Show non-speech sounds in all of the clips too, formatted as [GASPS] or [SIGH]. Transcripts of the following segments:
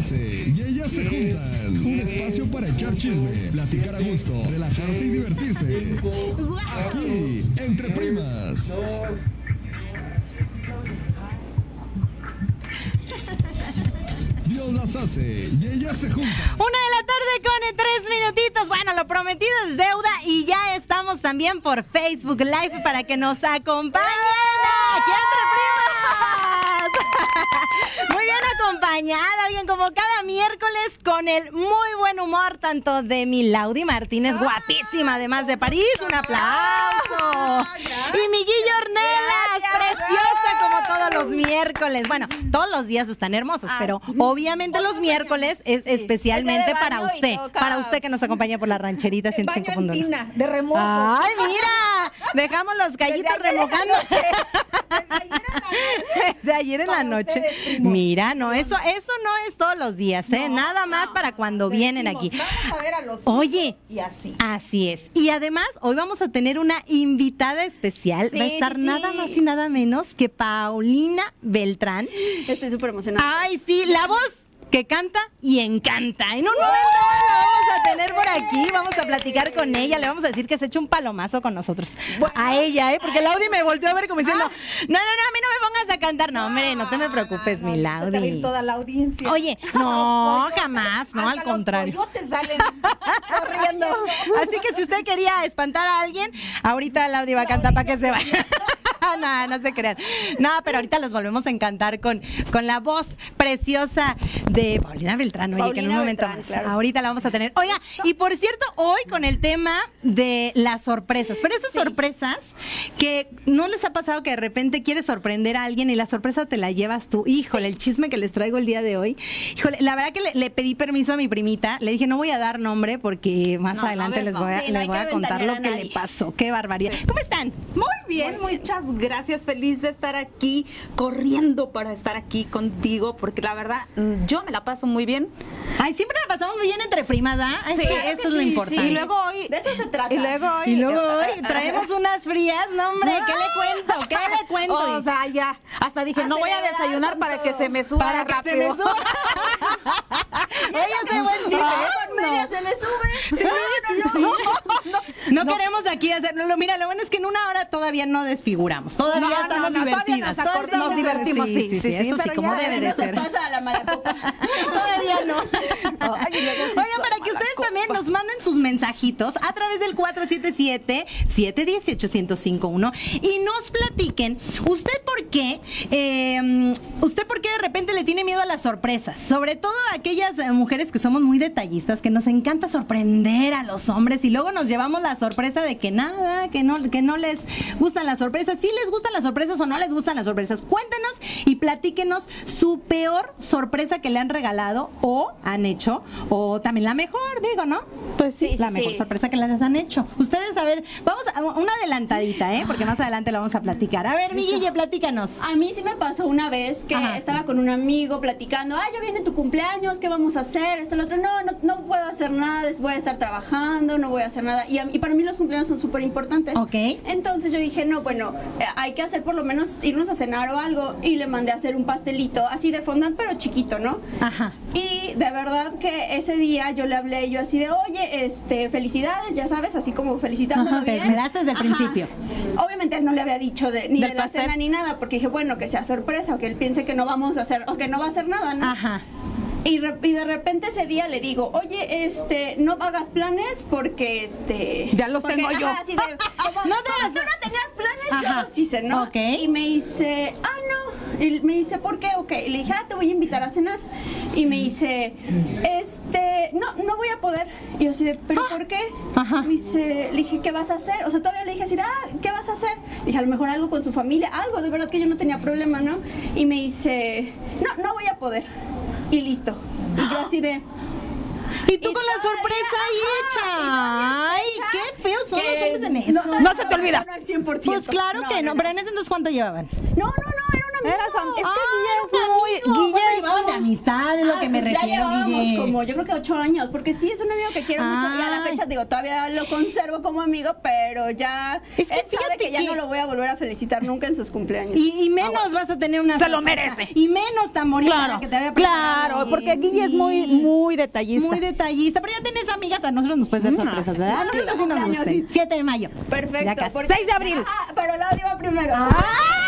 y ellas se juntan. Un espacio para echar chisme, platicar a gusto, relajarse y divertirse. Aquí, entre primas. Dios las hace y ellas se juntan. Una de la tarde con tres minutitos. Bueno, lo prometido es deuda y ya estamos también por Facebook Live para que nos acompañen. Aquí entre primas. Muy bien acompañada, oigan, como cada miércoles con el muy buen humor tanto de mi Laudi Martínez, guapísima además de París, un aplauso. Y mi Guillo Ornelas, preciosa como todos los miércoles. Bueno, todos los días están hermosos, pero obviamente los miércoles es especialmente para usted, para usted que nos acompaña por la rancherita Baño en 105.1. tina, de remojo. Ay, mira, dejamos los callitos Desde ayer en la remojando. Desde ayer en la noche. Mira, no, eso, eso no es todos los días, ¿eh? Nada más para cuando vienen aquí. Vamos a ver a los Oye. Y así. Así es. Y además, hoy vamos a tener una invitada especial. Va a estar nada más y nada menos que Paulina Beltrán. Estoy súper emocionada. Ay, sí, la voz que canta y encanta. En un momento más la vamos a tener por aquí, vamos a platicar con ella, le vamos a decir que se echa un palomazo con nosotros. A ella, ¿eh? Porque Laudi me volteó a ver como diciendo, no, no, no, a mí no me pongas a cantar. No, hombre, no te me preocupes, mi Laudi. toda la audiencia. Oye, [LAUGHS] no, jamás, no, al contrario. Los salen [LAUGHS] corriendo. Así que si usted quería espantar a alguien, ahorita Laudi va a cantar para que se vaya. [LAUGHS] no, no se crean. No, pero ahorita los volvemos a encantar con, con la voz preciosa de Paulina Beltrán. Oye, que en un momento Beltrán, más. claro. Ahorita la vamos a tener. Oiga, y por cierto, hoy con el tema de las sorpresas. Pero esas sorpresas que no les ha pasado que de repente quieres sorprender a alguien y la sorpresa te la llevas tú. Híjole, el chisme que les traigo el día de hoy. Híjole, la verdad que le, le pedí permiso a mi primita. Le dije, no voy a dar nombre porque más No, adelante les voy a. Sí, les voy a contar lo a que le pasó. Qué barbaridad. ¿Cómo están? Muy bien, muchas gracias. Feliz de estar aquí, corriendo para estar aquí contigo, porque la verdad, yo me la paso muy bien. Ay, siempre la pasamos muy bien entre primas, ¿ah? Es Sí, claro eso es lo sí, importante. sí. Y luego hoy. De eso se trata. Y luego hoy. Y luego hoy traemos unas frías, no hombre, ¿qué le cuento? ¿Qué le [LAUGHS] cuento? O sea, ya. Hasta dije, no voy a desayunar para que se me suba Para que se rápido. [LAUGHS] me suba. Oye, ese buen ¿eh? Media No. se le sube. Sí, sí, sí. [LAUGHS] No, queremos aquí hacerlo. Lo- Mira, lo bueno es que en una hora todavía no desfiguramos. Todavía No, no, estamos no, todavía divertidas. nos Todavía nos estamos- divertimos, sí, sí, sí, Eso sí, pero como ya, debe de No se ser. pasa a la mala copa. [LAUGHS] Todavía no. Oigan, son para que ustedes también nos manden sus mensajitos a través del 477-718-1051 y nos platiquen, ¿usted por qué? eh, ¿Usted por qué de repente le tiene miedo a las sorpresas? Sobre todo a aquellas eh, mujeres que somos muy detallistas, que nos encanta sorprender a los hombres y luego nos llevamos la sorpresa de que nada, que no, que no les gustan las sorpresas. ¿Sí les gustan las sorpresas o no les gustan las sorpresas? Cuéntenos y platíquenos su peor sorpresa que le han regalado o han hecho, o también la mejor, digo, ¿no? Pues sí, la sí, mejor sí. sorpresa que les han hecho. Ustedes, a ver, vamos a una adelantadita, ¿eh? Porque más adelante lo vamos a platicar. A ver, mi Guille, platícanos. A mí sí me pasó una vez que Ajá. estaba con un amigo platicando, ah, ya viene tu cumpleaños, ¿qué vamos a hacer? Esto, lo otro, no, no, no puedo hacer nada, les voy a estar trabajando, no voy a hacer nada. Y, a- y para mí los cumpleaños son súper importantes. Ok. Entonces yo dije, no, bueno, eh, hay que hacer por lo menos irnos a cenar o algo. Y le mandé a hacer un pastelito, así de fondant, pero chiquito, ¿no? Ajá. Y de verdad que ese día yo le hablé yo así de, oye, este, felicidades, ya sabes, así como felicitándolo Ajá, te esmeraste desde el principio. Obviamente él no le había dicho de, ni Del de la pastel. cena ni nada, porque dije, bueno, que sea sorpresa, o que él piense que no vamos a hacer, o que no va a hacer nada, ¿no? Ajá. Y, re- y de repente ese día le digo, oye, este, no hagas planes porque, este... Ya los porque, tengo yo. así de, [LAUGHS] como, No no te te las- tú no tenías planes, Ajá. yo los hice, ¿no? Ok. Y me dice, ah, no. Y me dice, ¿por qué? Ok. Y le dije, ah, te voy a invitar a cenar. Y me dice, este, no, no voy a poder. Y yo así de, ¿pero por qué? Ajá. Me dice, le dije, ¿qué vas a hacer? O sea, todavía le dije así de, ah, ¿qué vas a hacer? Dije, a lo mejor algo con su familia, algo, de verdad que yo no tenía problema, ¿no? Y me dice, no, no voy a poder. Y listo. Y yo así de, Y tú Y con la sorpresa ahí hecha. Ay, qué feos son los Que hombres en eso. no- No se te olvida. No al 100%. Pues claro que no, no, pero en ese entonces ¿cuánto llevaban? No, no, no, era un amigo. Eras am- es que Ah, Guille era es un muy. amigo. Guille ¿Cuánto es llevaban de muy- amistad, es lo que me pues ya llevábamos como, yo creo que ocho años, porque sí, es un amigo que quiero mucho y a la fecha, digo, todavía lo conservo como amigo, pero ya Es que él sabe que ya no lo voy a volver a felicitar nunca en sus cumpleaños. Y, y menos vas a tener una Se lo merece. Y menos tan bonita Claro, la que te había claro, porque Guille es muy, Sí. muy detallista. Muy detallista, pero ya tenés amigas, a nosotros nos puedes dar Mm, sorpresas, sí, ¿verdad? A sí, nosotros sí nos cumpleaños, gusta. sí. 7 de mayo. Perfecto. casi. porque- 6 de abril. Ah, pero la iba primero. ¡Ah!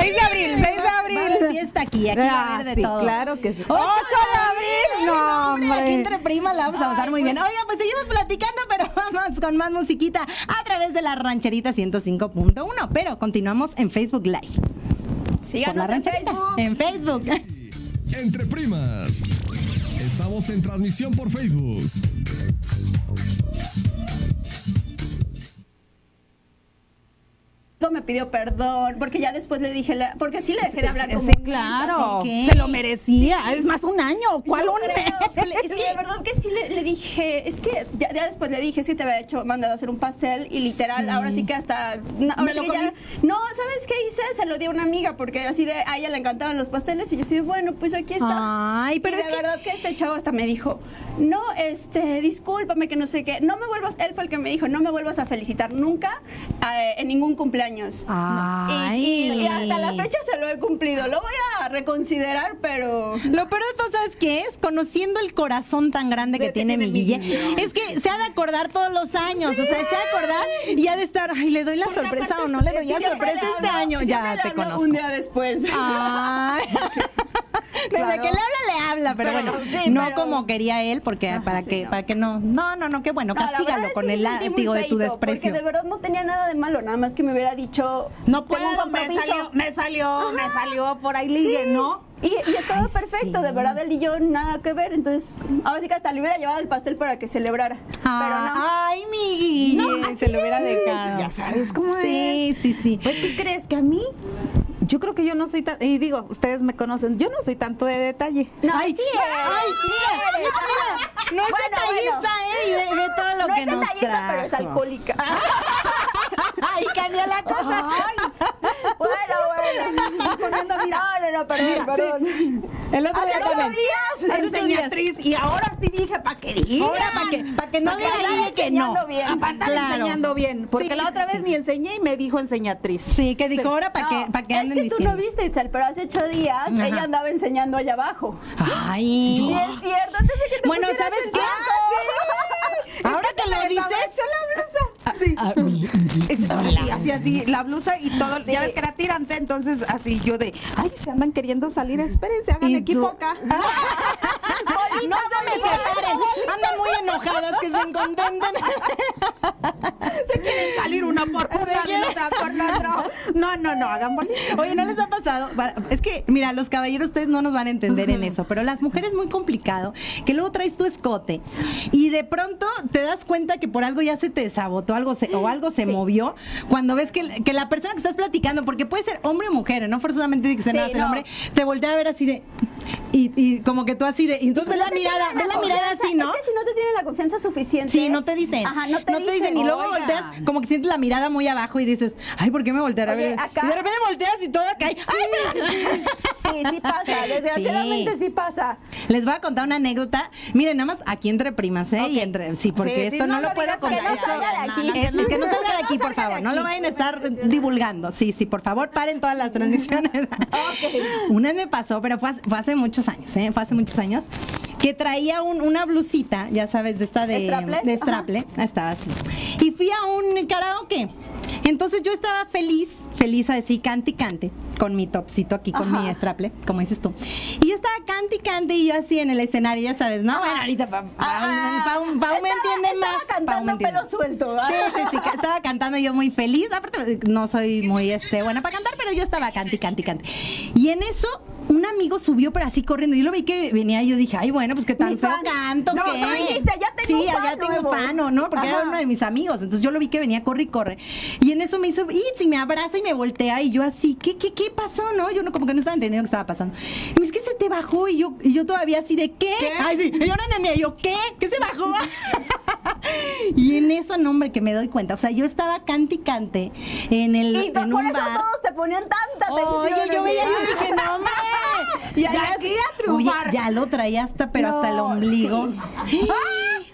6 de abril, 6 de Va a abril. haber fiesta aquí, aquí va a Ah, haber de sí, todo. claro que sí. 8 de abril, no, hombre. Aquí entre primas la vamos a pasar Ay, muy bien. pues- Oigan, pues seguimos platicando, pero [LAUGHS] vamos con más musiquita a través de la rancherita 105.1. Pero continuamos en Facebook Live. Síganos la en rancherita. Facebook. En Facebook. Entre primas. Estamos en transmisión por Facebook. Me pidió perdón, porque ya después le dije, la- porque sí le dejé de hablar como Sí, mes, claro. Se lo merecía. Es más, un año. ¿Cuál un creo, mes? Es que de verdad que sí le, le dije, es que ya, ya después le dije, es que te había hecho, mandado a hacer un pastel y literal, Sí. ahora sí que hasta, no, ahora sí que ya- no, ¿sabes qué hice? Se lo di a una amiga porque así de, a ella le encantaban los pasteles y yo así bueno, pues aquí está. Ay, pero Y es de que- verdad que este chavo hasta me dijo, no, este, discúlpame que no sé qué, no me vuelvas, él fue el que me dijo, no me vuelvas a felicitar nunca eh, en ningún cumpleaños. Ay. Y, y- y hasta la fecha se lo he cumplido, lo voy a reconsiderar, pero... Lo peor de todo, ¿sabes qué es? Conociendo el corazón tan grande que tiene mi tiene mi Guille, es que se ha de acordar todos los años, o sea, se ha de acordar y ha de estar, ay, ¿le doy la Porque sorpresa o no le doy la sorpresa este año? Ya te conozco. Un día después. Ay. [LAUGHS] Desde Claro. que le habla, le habla, pero, bueno, [LAUGHS] sí, no pero- como quería él, porque para sí, que, no. para que no, no, no, no, qué bueno, No, castígalo es con el sí látigo de tu desprecio. Porque de verdad no tenía nada de malo, nada más que me hubiera dicho. No puedo, me salió, me salió, me salió por ahí ligue, ¿no? Y, y estaba perfecto, sí. de verdad él y yo nada que ver, entonces ahora sí que hasta le hubiera llevado el pastel para que celebrara. pero no. Ay, mi No, se lo hubiera es. dejado. Ya sabes cómo Sí, sí, sí. Pues, ¿qué crees que a mí? Yo creo que yo no soy tan, y digo, ustedes me conocen, yo no soy tanto de detalle. No, ay, sí es, ay, sí es. mira, no es Bueno, detallista, ¿eh? Y ve, ve todo lo no que es nos detallista, trajo. pero es alcohólica. [LAUGHS] Ay, cambia la cosa. bueno, bueno. Poniendo, mira, no, no, no, perdón, perdón. El otro día también. días, Hace ocho días. enseñatriz, y ahora sí dije, ¿para qué digan? Ahora, ¿para qué? Para que no Pa' que diga vaya Guille que no. enseñando bien. Para andar Claro. enseñando bien, porque Sí, la otra sí, vez ni enseñé y me dijo enseñatriz. Sí, que dijo ahora para No, que, para que es anden que tú diciendo. no viste, Itzel, pero hace ocho días Ajá. ella andaba enseñando allá abajo. Ay. Sí, es cierto, antes de que te Bueno, ¿sabes qué? [LAUGHS] Ahora que lo dices. Sí. Ah, Ex- Así, así, así, la blusa y todo, Sí. ya ves que era tirante, entonces así yo de, ay, se andan queriendo salir, espérense, hagan equipo acá. [LAUGHS] no se me separen. Andan muy enojadas que se contenten. [LAUGHS] Se quieren salir una por una y otra por la otra. No, no, no, hagan bolita. Oye, ¿no les ha pasado? Es que, mira, los caballeros ustedes no nos van a entender en eso, pero las mujeres es muy complicado, que luego traes tu escote y de pronto te das cuenta que por algo ya se te sabotó algo se- o algo se movió, cuando ves que, que la persona que estás platicando, porque puede ser hombre o mujer, no forzosamente tiene que ser Sí, nada no. hombre, te voltea a ver así de... Y, y como que tú así de... Y entonces ves No la te mirada, ves la mirada así, ¿no? Es que si no te tienen la confianza suficiente. Sí, no te dicen. Ajá, no te, dicen. Y luego Oigan. volteas, como que sientes la mirada muy abajo y dices, ay, ¿por qué me voltearon a ver? acá- Y de repente volteas y todo cae. ¡Ay, mira! [LAUGHS] Sí, sí pasa. [LAUGHS] Desgraciadamente sí, pasa. Les voy a contar una anécdota. Miren, nada más aquí entre primas, ¿eh? Y entre, sí, porque Sí, sí, esto no, no lo puedo contar. [LAUGHS] que no salga de aquí. Es- que no salga de aquí, por favor. No lo vayan a estar divulgando. Sí, sí, por favor, paren todas las transmisiones. [LAUGHS] Una vez me pasó, pero fue hace, fue hace muchos años, ¿eh? Fue hace muchos años. Que traía un- una blusita, ya sabes, de esta de, de straple. Estaba así. Y fui a un karaoke. Entonces yo estaba feliz, feliz a decir cante y cante, con mi topsito aquí, con Ajá. mi straple, como dices tú. Y yo estaba cante y cante y yo así en el escenario, ya sabes, ¿no? Bueno, ahorita pa, pa- Ah, Pau, me entiende más. Estaba cantando pelo suelto. Sí, sí, sí, [LAUGHS] estaba cantando yo muy feliz. Aparte, no soy muy este, buena para cantar, pero yo estaba cante, y cante, y cante. Y en eso, un amigo subió, pero así corriendo. Yo lo vi que venía y yo dije, ay, bueno, pues qué tan feo canto, No, ¿qué? no dijiste, ya tengo sí, un ya tengo nuevo. fan, ¿o ¿no? Porque era uno de mis amigos. Entonces yo lo vi que venía, corre y corre. Y en eso me hizo, y me abraza y me voltea. Y yo así, ¿qué, qué, qué pasó, no? Yo no, como que no estaba entendiendo qué estaba pasando. Y me dice, ¿qué se te bajó? Y yo, y yo todavía así de, ¿qué? Ay, sí. Y yo no entendía. Y yo, ¿qué? ¿Qué se bajó? [LAUGHS] y en eso, no, hombre, que me doy cuenta. O sea, yo estaba cante y cante en el Y en por un eso bar. todos te ponían tanta atención. Oye, yo veía y dije, no, hombre. Ya, ya, quería Oye, triunfar. ya lo traía hasta, pero hasta el No, ombligo.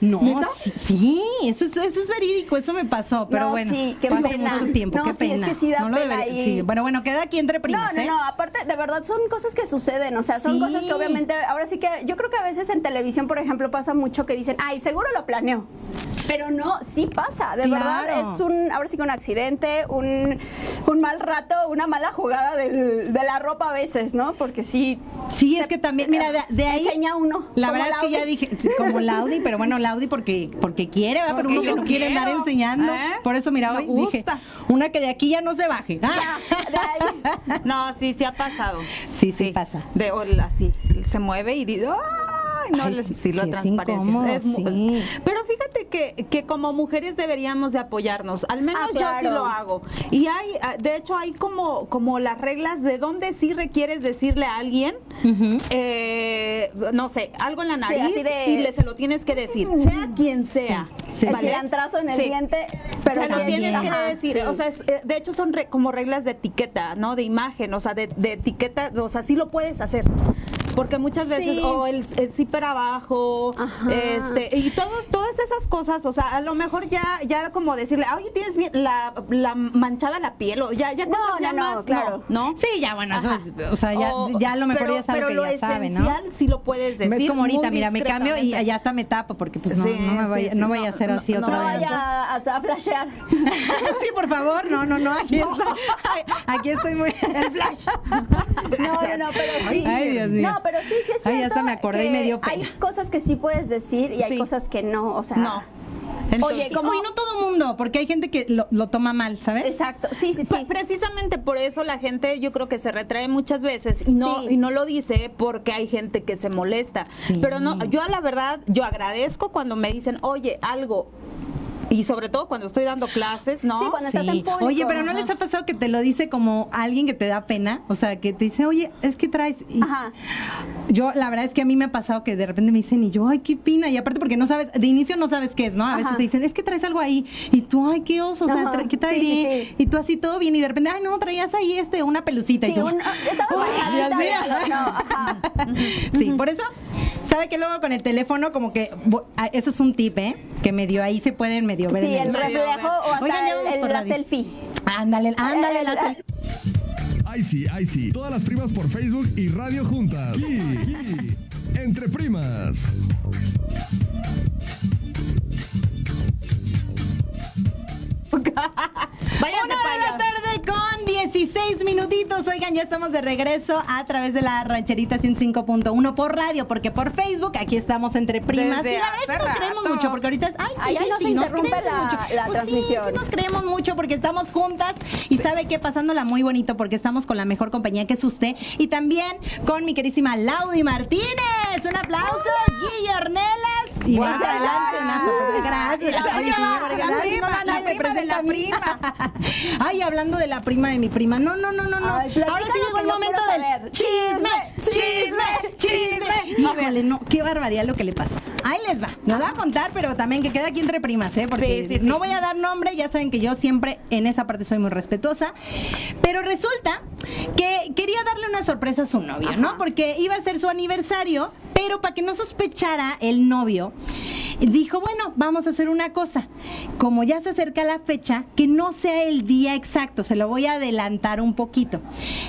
No, sí, sí, eso es, eso es verídico, eso me pasó, pero No, bueno, sí, qué pena. mucho tiempo, No, qué sí, es pena. que sí da No lo pena y- sí, bueno, bueno, queda aquí entre No, primas, no, ¿eh? no, aparte, de verdad son cosas que suceden, o sea, son Sí. cosas que obviamente, ahora sí que yo creo que a veces en televisión, por ejemplo, pasa mucho que dicen, ay, seguro lo planeó. Pero no, sí pasa, de Claro. verdad, es un, ahora sí que un accidente, un, un mal rato, una mala jugada del- de la ropa a veces, ¿no? Porque sí. Sí, es que también, mira, de, de ahí. Enseña uno. La verdad es que ya dije, sí, como Laudi, pero bueno, Laudi porque, porque quiere, ¿verdad? Pero uno que no quiere andar enseñando. ¿eh? Por eso, mira, Me hoy dije, una que de aquí ya no se baje. Ahí. [LAUGHS] No, sí, sí ha pasado. Sí, sí pasa. De o- así, se mueve y dice, ¡ay! No, Ay, sí, sí, lo sí, es transparencia. incómodo, Es sí. Pero fíjate que, que como mujeres deberíamos de apoyarnos. Al menos Ah, yo sí claro. lo hago. Y hay, ah, de hecho, hay como, como las reglas de dónde sí requieres decirle a alguien, eh, no sé, algo en la Sí, nariz de- y le se lo tienes que decir, sea quien sea. Sí, el ¿vale? cilantrazo en el Sí. diente, pero se lo sí, tienes que ajá, decir, sí. o sea, es- eh, de hecho son re- como reglas de etiqueta, ¿no? De imagen, o sea, de, de etiqueta, o sea, sí lo puedes hacer. Porque muchas veces, Sí. o el, el zipper abajo, Ajá. este, y todo, todas esas cosas, o sea, a lo mejor ya, ya como decirle, oye, tienes la, la manchada la piel, o ya, ya No, cosas ya no, no, más, claro. ¿no? Sí, ya, bueno, eso, o sea, ya, O- ya a lo mejor pero- ya sabe pero que lo ya sabe, ¿no? sí lo puedes decir. Es como ahorita, mira, me cambio y allá hasta me tapo porque pues no, Sí, no me vaya, sí, no vaya no, a ser no, así no otra No vez. vaya a, a flashear. [LAUGHS] sí, por favor, no, no, no, aquí [LAUGHS] estoy, aquí estoy muy... El flash. [LAUGHS] No, no, no, pero sí. Ay, Dios mío. No, pero sí, sí es Ay, cierto. hasta me acordé y que me dio pena. Hay cosas que sí puedes decir y hay Sí. cosas que no, o sea. No. Oye, Entonces- como- Como y no todo mundo, porque hay gente que lo, lo toma mal, ¿sabes? Exacto, sí, sí, sí. Precisamente por eso la gente yo creo que se retrae muchas veces y no Sí. y no lo dice porque hay gente que se molesta. Sí. Pero no, yo a la verdad yo agradezco cuando me dicen, "Oye, algo" y sobre todo cuando estoy dando clases, ¿no? Sí, cuando estás en público. Oye, pero ¿no Ajá. les ha pasado que te lo dice como alguien que te da pena? O sea, que te dice, oye, es que traes... y- Ajá. Yo, la verdad es que a mí me ha pasado que de repente me dicen, y yo, ay, qué pina. Y aparte porque no sabes, de inicio no sabes qué es, ¿no? A veces Ajá. te dicen, es que traes algo ahí. Y tú, ay, qué oso, o sea, tra- ¿qué Sí, traeré? sí, sí. Y tú así todo bien y de repente, ay, no, traías ahí este, una pelucita. y Sí, tú, un. Sí, por eso, ¿sabe que luego con el teléfono como que, eso es un tip, ¿eh? Que medio ahí se pueden medio ver Sí, en el el... reflejo o hasta Oigan, el- la radio. selfie. Ándale, ándale, la selfie. Ay sí, ay sí. Todas las primas por Facebook y Radio Juntas. Aquí, aquí, entre primas. [LAUGHS] Váyanse Una de la tarde con 16 minutitos. Oigan, ya estamos de regreso a través de la rancherita 105.1 por radio, porque por Facebook aquí estamos entre primas. Desde y la verdad sí hace nos creemos mucho, porque ahorita es, ay, sí, Ay, ay, sí, no sí, se nos creemos la- mucho. la Pues sí, transmisión. sí nos creemos mucho porque estamos juntas y sabe que pasándola muy bonito porque estamos con la mejor compañía que es usted y también con mi querísima Laudi Martínez. Un aplauso, Guille Y más adelante, adelante. gracias. La prima, la prima, la de la prima. [LAUGHS] Ay, hablando de la prima de mi prima. No, no, no, no, no. Ahora sí llegó el momento del chisme, chisme, chisme. Híjole, no, qué barbaridad lo que le pasa. Ahí les va. Nos va a contar, pero también que quede aquí entre primas, ¿eh? Porque Sí, sí, sí. no voy a dar nombre, ya saben que yo siempre en esa parte soy muy respetuosa. Pero resulta que quería darle una sorpresa a su novio, ¿no? Porque iba a ser su aniversario, pero para que no sospechara el novio, dijo, bueno, vamos a hacer una cosa. Como ya se acerca la fecha, que no sea el día exacto, se lo voy a adelantar un poquito.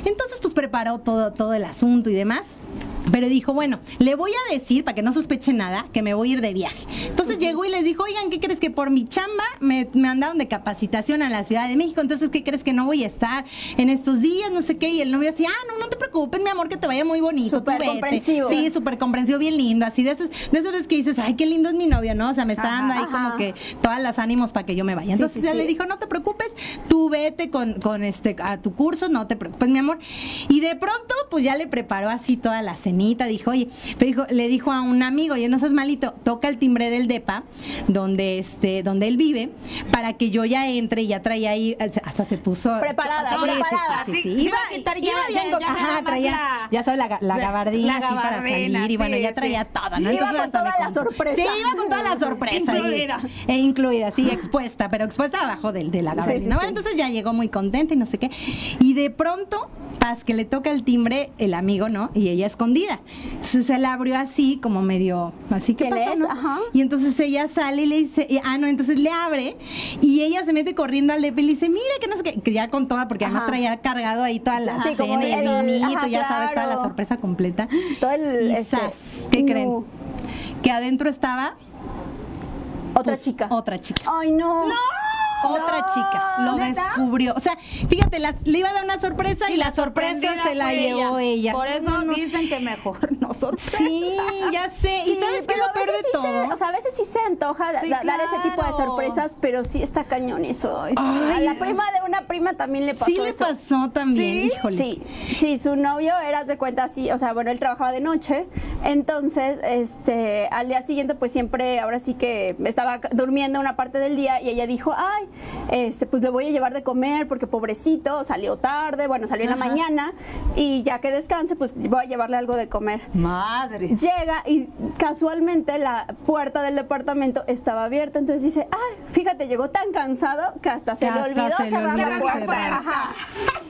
Entonces, pues preparó todo, todo el asunto y demás. Pero dijo, bueno, le voy a decir, para que no sospeche nada, que me voy a ir de viaje. Entonces llegó y les dijo, oigan, ¿qué crees que por mi chamba me, me mandaron de capacitación a la Ciudad de México? Entonces, ¿qué crees que no voy a estar en estos días? No sé qué. Y el novio así, ah, no, no te preocupes, mi amor, que te vaya muy bonito. Súper vete". comprensivo. Sí, súper comprensivo, bien lindo. Así de esas, de esas veces que dices, ay, qué lindo es mi novio, ¿no? O sea, me está dando ahí Ajá. como que todas las ánimos para que yo me vaya. Entonces sí, sí. le dijo, no te preocupes, tú vete con, con este a tu curso, no te preocupes, mi amor. Y de pronto, pues ya le preparó así toda la penita, dijo, oye, pero dijo, le dijo a un amigo, oye, no seas malito, toca el timbre del DEPA, donde este, donde él vive, para que yo ya entre y ya traía ahí, hasta se puso Preparada, Sí, preparada. sí, sí, sí. Iba, a quitar ya, iba bien, ya, ya ajá, traía, la- ya sabes, la, la gabardina la así para salir, y bueno, ya traía todo, ¿no? Iba con toda la sorpresa. Sí, iba con toda la sorpresa. y- Incluida. e incluida, sí, expuesta, pero expuesta abajo del, de la gabardina. Bueno, entonces ya llegó muy contenta y no sé qué. Y de pronto, paz, que le toca el timbre el amigo, ¿no? Y ella escondida. Entonces se la abrió así, como medio, así que no? Ajá. Y entonces ella sale y le dice, y- ah, no, entonces le abre y ella se mete corriendo al Lepe y le dice, mira que no sé qué, que ya con toda, porque además Ajá. traía cargado ahí toda la Sí, cena y el el- vinito, ajá, ya sabes, toda la sorpresa completa. Todo el, Y este, zas, ¿qué no. creen? Que adentro estaba Otra pues, chica. Otra chica. Ay, no. Otra No, chica lo ¿neta? descubrió. O sea, fíjate, las- le iba a dar una sorpresa y, la sorpresa se la llevó ella. Por eso No, no. dicen que mejor [LAUGHS] no sorpresa. Sí, ya sé. ¿Y sabes pero lo peor de sí todo? se- o sea, a veces sí se antoja da- Sí, da- dar ese tipo de sorpresas, pero sí está cañón eso. Ay. a la prima de una prima también le pasó sí le eso. pasó también, ¿Sí? híjole. Sí, sí, su novio era de cuenta así, o sea, bueno, él trabajaba de noche, entonces, este, al día siguiente, pues siempre, ahora sí que estaba durmiendo una parte del día y ella dijo, ay, este, pues le voy a llevar de comer porque pobrecito, salió tarde, bueno, salió en la mañana y ya que descanse, pues voy a llevarle algo de comer. Madre. Llega y casualmente la puerta del departamento estaba abierta, entonces dice, ay, fíjate, llegó tan cansado que hasta se le olvidó se le cerrar olvidó la puerta. Ajá.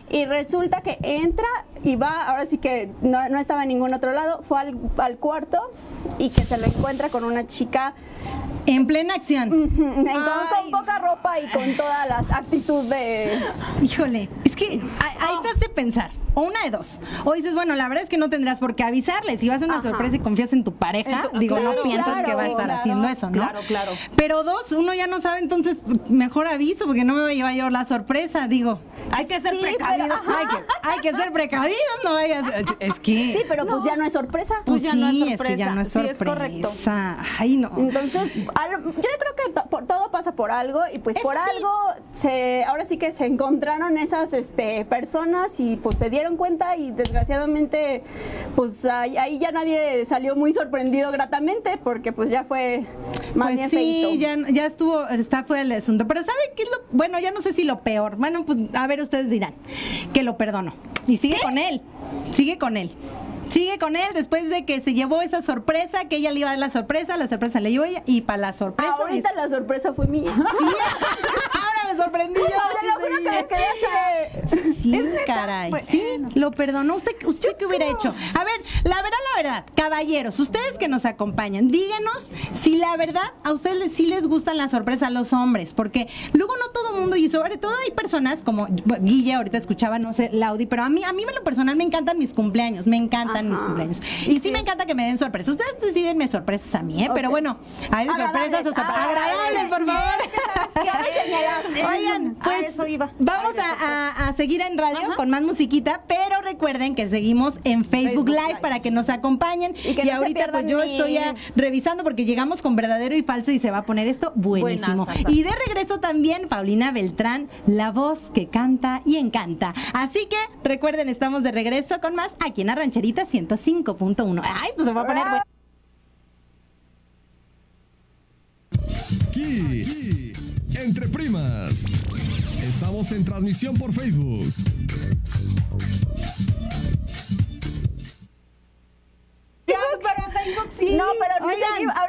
Y resulta que entra y va, ahora sí que no, no estaba en ningún otro lado, fue al, al cuarto y que se lo encuentra con una chica En plena acción. con, poca ropa y con toda la actitud de... Híjole, es que ahí ahí te hace pensar. O una de dos. O dices, bueno, la verdad es que no tendrás por qué avisarle. Si vas a una Ajá. sorpresa y confías en tu pareja, En tu- digo, no piensas claro, que va a estar claro, haciendo eso, ¿no? claro, claro. Pero dos, uno ya no sabe, entonces mejor aviso porque no me va a llevar yo la sorpresa, digo. Hay que ser Sí, precavido. pero- ajá. Hay que, hay que ser precavidos, no vayas. Es que. Sí, pero pues ya no es sorpresa. pues pues ya sí, no es es, que sorpresa. ya no es Sí, es sorpresa. correcto. Ay, no. Entonces, yo creo que to- por- todo pasa por algo y pues por sí. algo se ahora sí que se encontraron esas este, personas y pues se dieron cuenta y desgraciadamente pues ahí, ahí ya nadie salió muy sorprendido gratamente porque pues ya fue más Pues bien sí, ya, ya estuvo, está fue el asunto. Pero ¿sabe qué es lo? Bueno, ya no sé si lo peor. Bueno, pues a ver, ustedes dirán que lo perdono. Y sigue con él. Sigue con él. Sigue con él después de que se llevó esa sorpresa, que ella le iba a dar la sorpresa, la sorpresa le llevó ella, y para la sorpresa. Ahorita la sorpresa fue mía. Sí, [LAUGHS] me sorprendí yo. [LAUGHS] Te lo juro que me quedé Sí, caray. Bueno. Sí, lo perdonó. ¿Usted, usted qué hubiera hecho? A ver, la verdad, la verdad, caballeros, ustedes que nos acompañan, díganos si la verdad a ustedes les- sí les gustan las sorpresas a los hombres, porque luego no todo mundo, y sobre todo hay personas como Guille, ahorita escuchaba, no sé, Laudi, pero a mí, a mí en lo personal me encantan mis cumpleaños, me encantan mis cumpleaños. Y sí me encanta que me den sorpresas. Ustedes deciden sorpresas a mí, ¿eh? Pero bueno, hay de sorpresas hasta agradables, por favor. [LAUGHS] Oigan, A pues eso iba. vamos a, a- a seguir en radio con más musiquita, pero recuerden que seguimos en Facebook, Facebook Live, Live. para que nos acompañen. Y Y, que no ahorita pues yo estoy ya revisando porque llegamos con verdadero y falso y se va a poner esto buenísimo. Buenaza. Y de regreso también Paulina Beltrán, la voz que canta y encanta. Así que recuerden, estamos de regreso con más aquí en Arrancherita 105.1. Ay, esto se va a poner bueno. Aquí, aquí, entre primas. Estamos en transmisión por Facebook. Pero Facebook sí. No, pero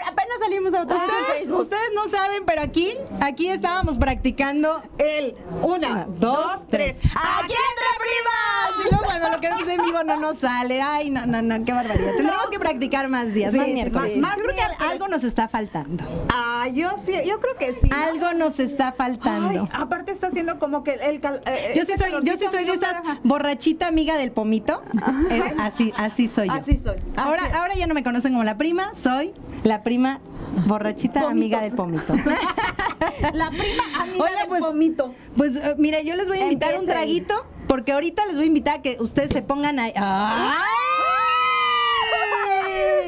apenas salimos a en Ustedes, ustedes no saben, pero aquí, aquí estábamos practicando El una, dos, tres. ¡Aquí entre primas! Y luego cuando lo queremos en vivo no nos sale. Ay, no, no, no, qué barbaridad. Tendremos que practicar más días, Sí, más miércoles. sí. Creo que algo nos está faltando. Ah, yo sí, yo creo que sí. Algo nos está faltando. Ay, aparte está haciendo como que el cal- eh, Yo sí ese soy, yo sí soy de esas borrachita amiga del pomito. Eh, así, así soy yo. Así soy. Ahora, ahora ya no me conocen como la prima, soy la prima borrachita amiga del pomito. [LAUGHS] La prima amiga del pues, pomito. Pues eh, mire, yo les voy a invitar un traguito, porque ahorita les voy a invitar a que ustedes se pongan ahí. ¡Ay!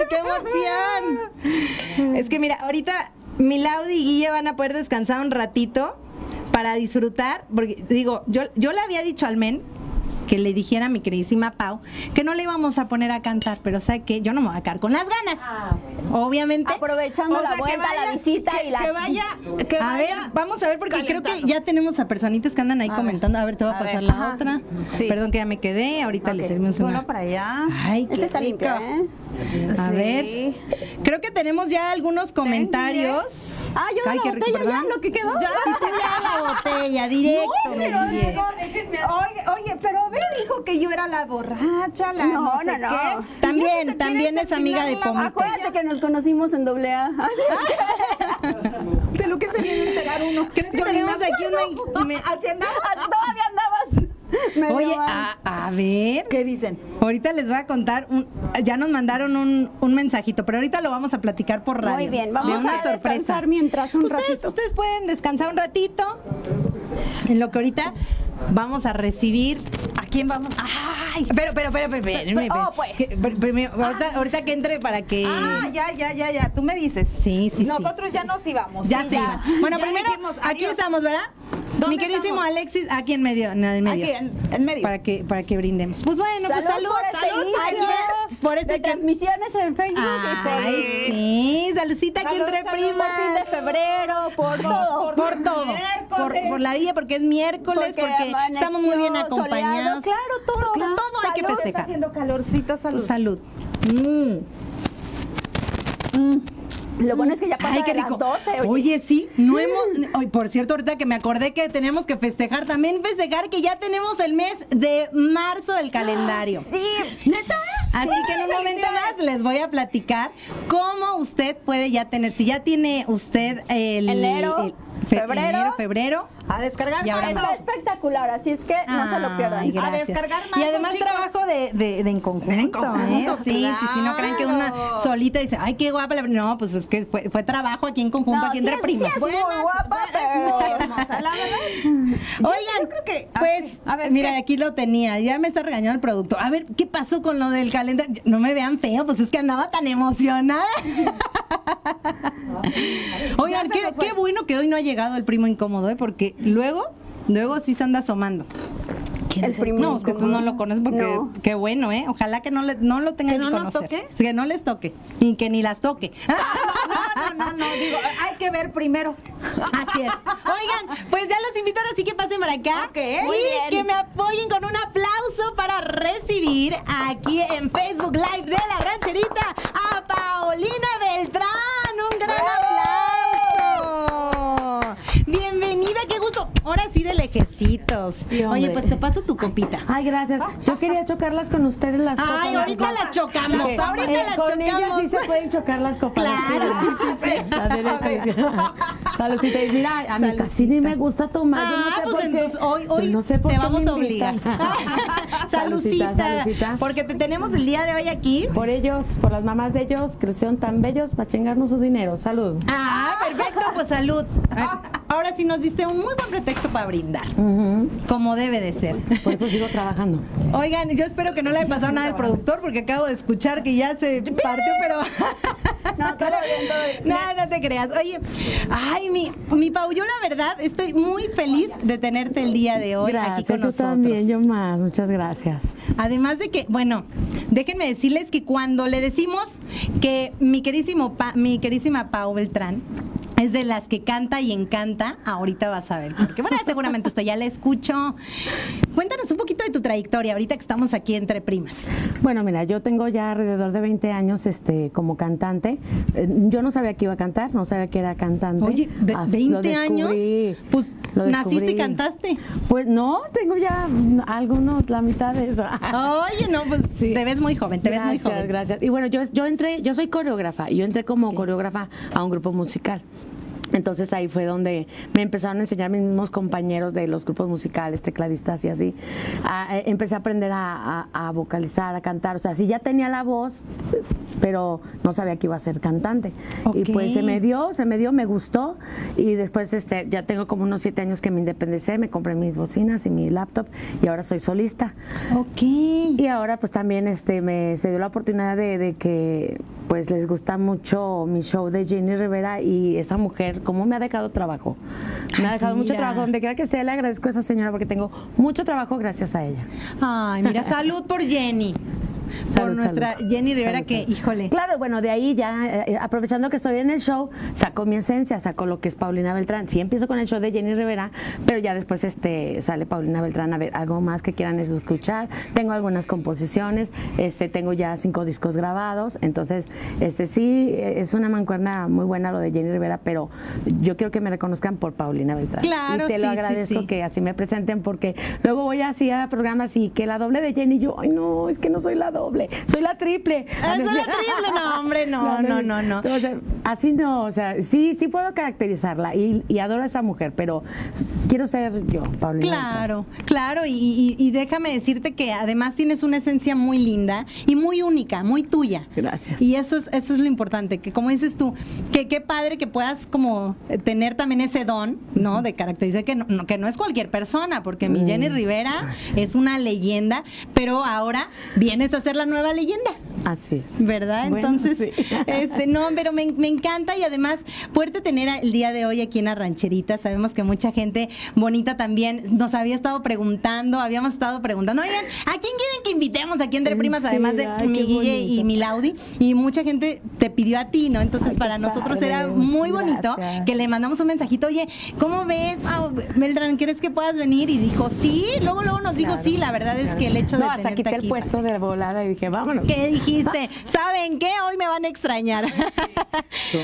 ¡Qué emoción! Es que mira, ahorita Milaudi y Guille van a poder descansar un ratito para disfrutar, porque digo, yo, yo le había dicho al men que le dijera a mi queridísima Pau que no le íbamos a poner a cantar, pero o sea que yo no me voy a quedar con las ganas. Obviamente. Aprovechando O sea, la vuelta, vaya- la visita que- y la. que vaya, que a ver, vaya vamos a ver porque creo que ya tenemos a personitas que andan ahí A comentando. A ver, te voy a, a pasar ver. la Ajá. otra. Sí. Perdón que ya me quedé. Ahorita le Ok, servimos una. para allá. Ay, qué Este está rico. limpio, ¿eh? A Sí. ver, creo que tenemos ya algunos comentarios. Ah, yo de Ay, la rico, botella ya, lo que quedó. Ya. Y tú ya la botella, directo. No, pero oye, oye, pero ve, dijo que yo era la borracha, la no, No, sé no. También, también es amiga de Pomito. Acuérdate que nos conocimos en doble A. [LAUGHS] De lo que se viene a enterar uno. Creo que Yo tenemos aquí una- me- [LAUGHS] andaba. Todavía medio Oye, a, a ver. ¿Qué dicen? Ahorita les voy a contar, un- ya nos mandaron un, un mensajito, pero ahorita lo vamos a platicar por radio. Muy bien, de vamos una a sorpresa. descansar mientras un ustedes, ratito. ustedes pueden descansar un ratito, en lo que ahorita vamos a recibir. ¿A quién vamos? Ay. Pero, pero, pero, pero, espérenme, Oh, pues. es que, pero, primero, ahorita, ahorita que entre para que... Ah, ya, ya, ya, ya. Tú me dices. Sí, sí, sí. Nosotros ya nos íbamos. Ya Sí, se iba. Bueno, Ya primero, dijimos aquí estamos, ¿verdad? ¿Dónde Mi queridísimo estamos? Alexis, aquí en medio, en el medio. Aquí, en, en medio. Para que, para que brindemos. Pues bueno, pues Salud salud, por este salud, aquí, por este de transmisiones en Facebook. Ay, sí, saludcita aquí Salud, entre salud, primas. Por fin de febrero, por todo. Por todo, por, por la vida, porque es miércoles, porque, estamos muy bien acompañados. soleado, Claro, todo. Claro, todo hay que Salud. Está festejar. haciendo calorcito, salud. Salud. Mm. Lo bueno es que ya pasa Ay, qué de rico. las 12. Oye. sí, no hemos. Ay, por cierto, ahorita que me acordé que tenemos que festejar, también festejar que ya tenemos el mes de marzo del calendario. [GASPS] Sí. ¿Neta? Así Sí, que en un momento más les voy a platicar cómo usted puede ya tener, si ya tiene usted el Enero, el febrero. enero, febrero, A descargar Y ahora. Está espectacular, así es que no se lo pierdan. Gracias. descargar más, y además chicos. trabajo de, de, de en conjunto, En conjunto, ¿eh? Sí, sí, sí, no crean que una claro. solita dice, ay, qué guapa la... No, pues es que fue, fue trabajo aquí en conjunto, No, aquí sí entre es- primas. sí es muy guapa, Es muy pero... [LAUGHS] hermosa, la verdad. [LAUGHS] Oigan, yo creo que- ah, pues. A ver, mira, ¿qué? aquí lo tenía, ya me está regañando el productor. A ver, ¿qué pasó con lo del calendario? No me vean feo, pues es que andaba tan emocionada. [LAUGHS] Oigan, qué, qué bueno que hoy no ha llegado el primo incómodo, ¿eh? Porque luego, luego sí se anda asomando. ¿Quién El es primo No, es que ustedes no lo conocen porque No. qué bueno, ¿eh? Ojalá que no, le- no lo tengan ¿Que que, no nos conocer. toque? Sí, Que no les toque. Y que ni las toque. [LAUGHS] No, no, no, no, digo, hay que ver primero. Así es. Oigan, pues ya los invito ahora sí que pasen para acá. Ok. Y Muy bien. que me apoyen con un aplauso para recibir aquí en Facebook Live de la rancherita a Paulina Beltrán. Un gran aplauso. Bienvenida, qué gusto. Ahora sí de lejecitos. Sí. Oye, pues te paso tu copita. Ay, gracias. Yo quería chocarlas con ustedes las copas. Ay, las ahorita copas. la chocamos, Ok. ahorita Eh, la Con ellas chocamos. sí se pueden chocar las copas. Claro, sí, sí, sí. Saludcita. Y mira, a mí casi ni me gusta tomar. yo no Ah, sé pues por qué. entonces hoy, hoy no sé por te qué vamos a obligar. [LAUGHS] [LAUGHS] Salucita, salucita. porque te tenemos el día de hoy aquí. Por ellos, por las mamás de ellos, que son tan bellos para chingarnos su dinero. Salud. Ah, perfecto, pues salud. Ahora sí nos diste un muy buen pretexto para brindar, como debe de ser. Por eso sigo trabajando. [LAUGHS] Oigan, yo espero que no le haya pasado nada al productor, porque acabo de escuchar que ya se partió, pero... [LAUGHS] No, [LAUGHS] todo bien, todo bien. No, no te creas. Oye, ay, mi, mi Pau, yo la verdad estoy muy feliz de tenerte el día de hoy gracias, aquí con yo nosotros. también, yo más. Muchas gracias. Además de que, bueno, déjenme decirles que cuando le decimos que mi querísimo Pa- mi querísima Pau Beltrán es de las que canta y encanta, ahorita vas a ver. Porque bueno, seguramente usted ya la escuchó. Cuéntanos un poquito de tu trayectoria, ahorita que estamos aquí entre primas. Bueno, mira, yo tengo ya alrededor de 20 años este, como cantante. Eh, Yo no sabía que iba a cantar, no sabía que era cantante. Oye, Hasta- 20 lo años, pues naciste y cantaste. Pues no, tengo ya algunos, la mitad de eso. Oye, no, pues [LAUGHS] Sí. te ves muy joven, te ves muy gracias, joven. gracias. Y bueno, yo, yo entré, yo soy coreógrafa y yo entré como coreógrafa a un grupo musical. Entonces ahí fue donde me empezaron a enseñar mis mismos compañeros de los grupos musicales, tecladistas y así. A- eh, empecé a aprender a, a- a vocalizar, a cantar. O sea, sí ya tenía la voz, pero no sabía que iba a ser cantante. Y pues se me dio, se me dio, me gustó. Y después este, ya tengo como unos siete años que me independicé, me compré mis bocinas y mi laptop y ahora soy solista. Ok. Y ahora pues también este me se dio la oportunidad de, de que pues les gusta mucho mi show de Jenny Rivera y esa mujer cómo me ha dejado trabajo. Me ha Ay, dejado mucho trabajo. Donde quiera que esté, le agradezco a esa señora porque tengo mucho trabajo gracias a ella. Ay, mira, salud por Jenny. Por Salud, nuestra salud. Jenny Rivera, Salud, que, híjole. Claro, bueno, de ahí ya, eh, eh, aprovechando que estoy en el show, saco mi esencia, saco lo que es Paulina Beltrán. Sí empiezo con el show de Jenny Rivera, pero ya después este sale Paulina Beltrán a ver algo más que quieran escuchar. Tengo algunas composiciones, este tengo ya cinco discos grabados, entonces este sí eh, es una mancuerna muy buena lo de Jenny Rivera, pero yo quiero que me reconozcan por Paulina Beltrán. Claro, y te sí, lo sí, agradezco sí. que así me presenten porque luego voy así a programas y que la doble de Jenny yo, ay no, es que no soy la doble, soy la triple. Ah, soy la triple, no, hombre, [LAUGHS] no, no, no, no. O sea, así no, o sea, sí, sí puedo caracterizarla y, y adoro a esa mujer, pero quiero ser yo, Paulina. Claro, claro, y, y- y déjame decirte que además tienes una esencia muy linda y muy única, muy tuya. Gracias. Y eso es, eso es lo importante, que como dices tú, que qué padre que puedas como tener también ese don, ¿no? De caracterizar que no, no- que no es cualquier persona, porque mi Jenny Mm. Rivera es una leyenda, pero ahora vienes a ser la nueva leyenda. Así es. ¿Verdad? Bueno, Entonces, sí. [LAUGHS] este, no, pero me, me encanta y además poderte tener el día de hoy aquí en la rancherita. Sabemos que mucha gente bonita también nos había estado preguntando, habíamos estado preguntando, oigan, ¿a quién quieren que invitemos aquí entre Sí, primas? Además de ay, mi Guille y mi Laudi. Y mucha gente te pidió a ti, ¿no? Entonces, Ay, para nosotros padre, era muy bonito gracias. que le mandamos un mensajito, oye, ¿cómo ves? Beltrán, ¿quieres que puedas venir? Y dijo, sí, luego, luego nos dijo, Claro, sí, la verdad es que el hecho de No, hasta tenerte quité el aquí, puesto de volada y dije, vámonos. ¿Qué dijiste? ¿Saben qué? Hoy me van a extrañar.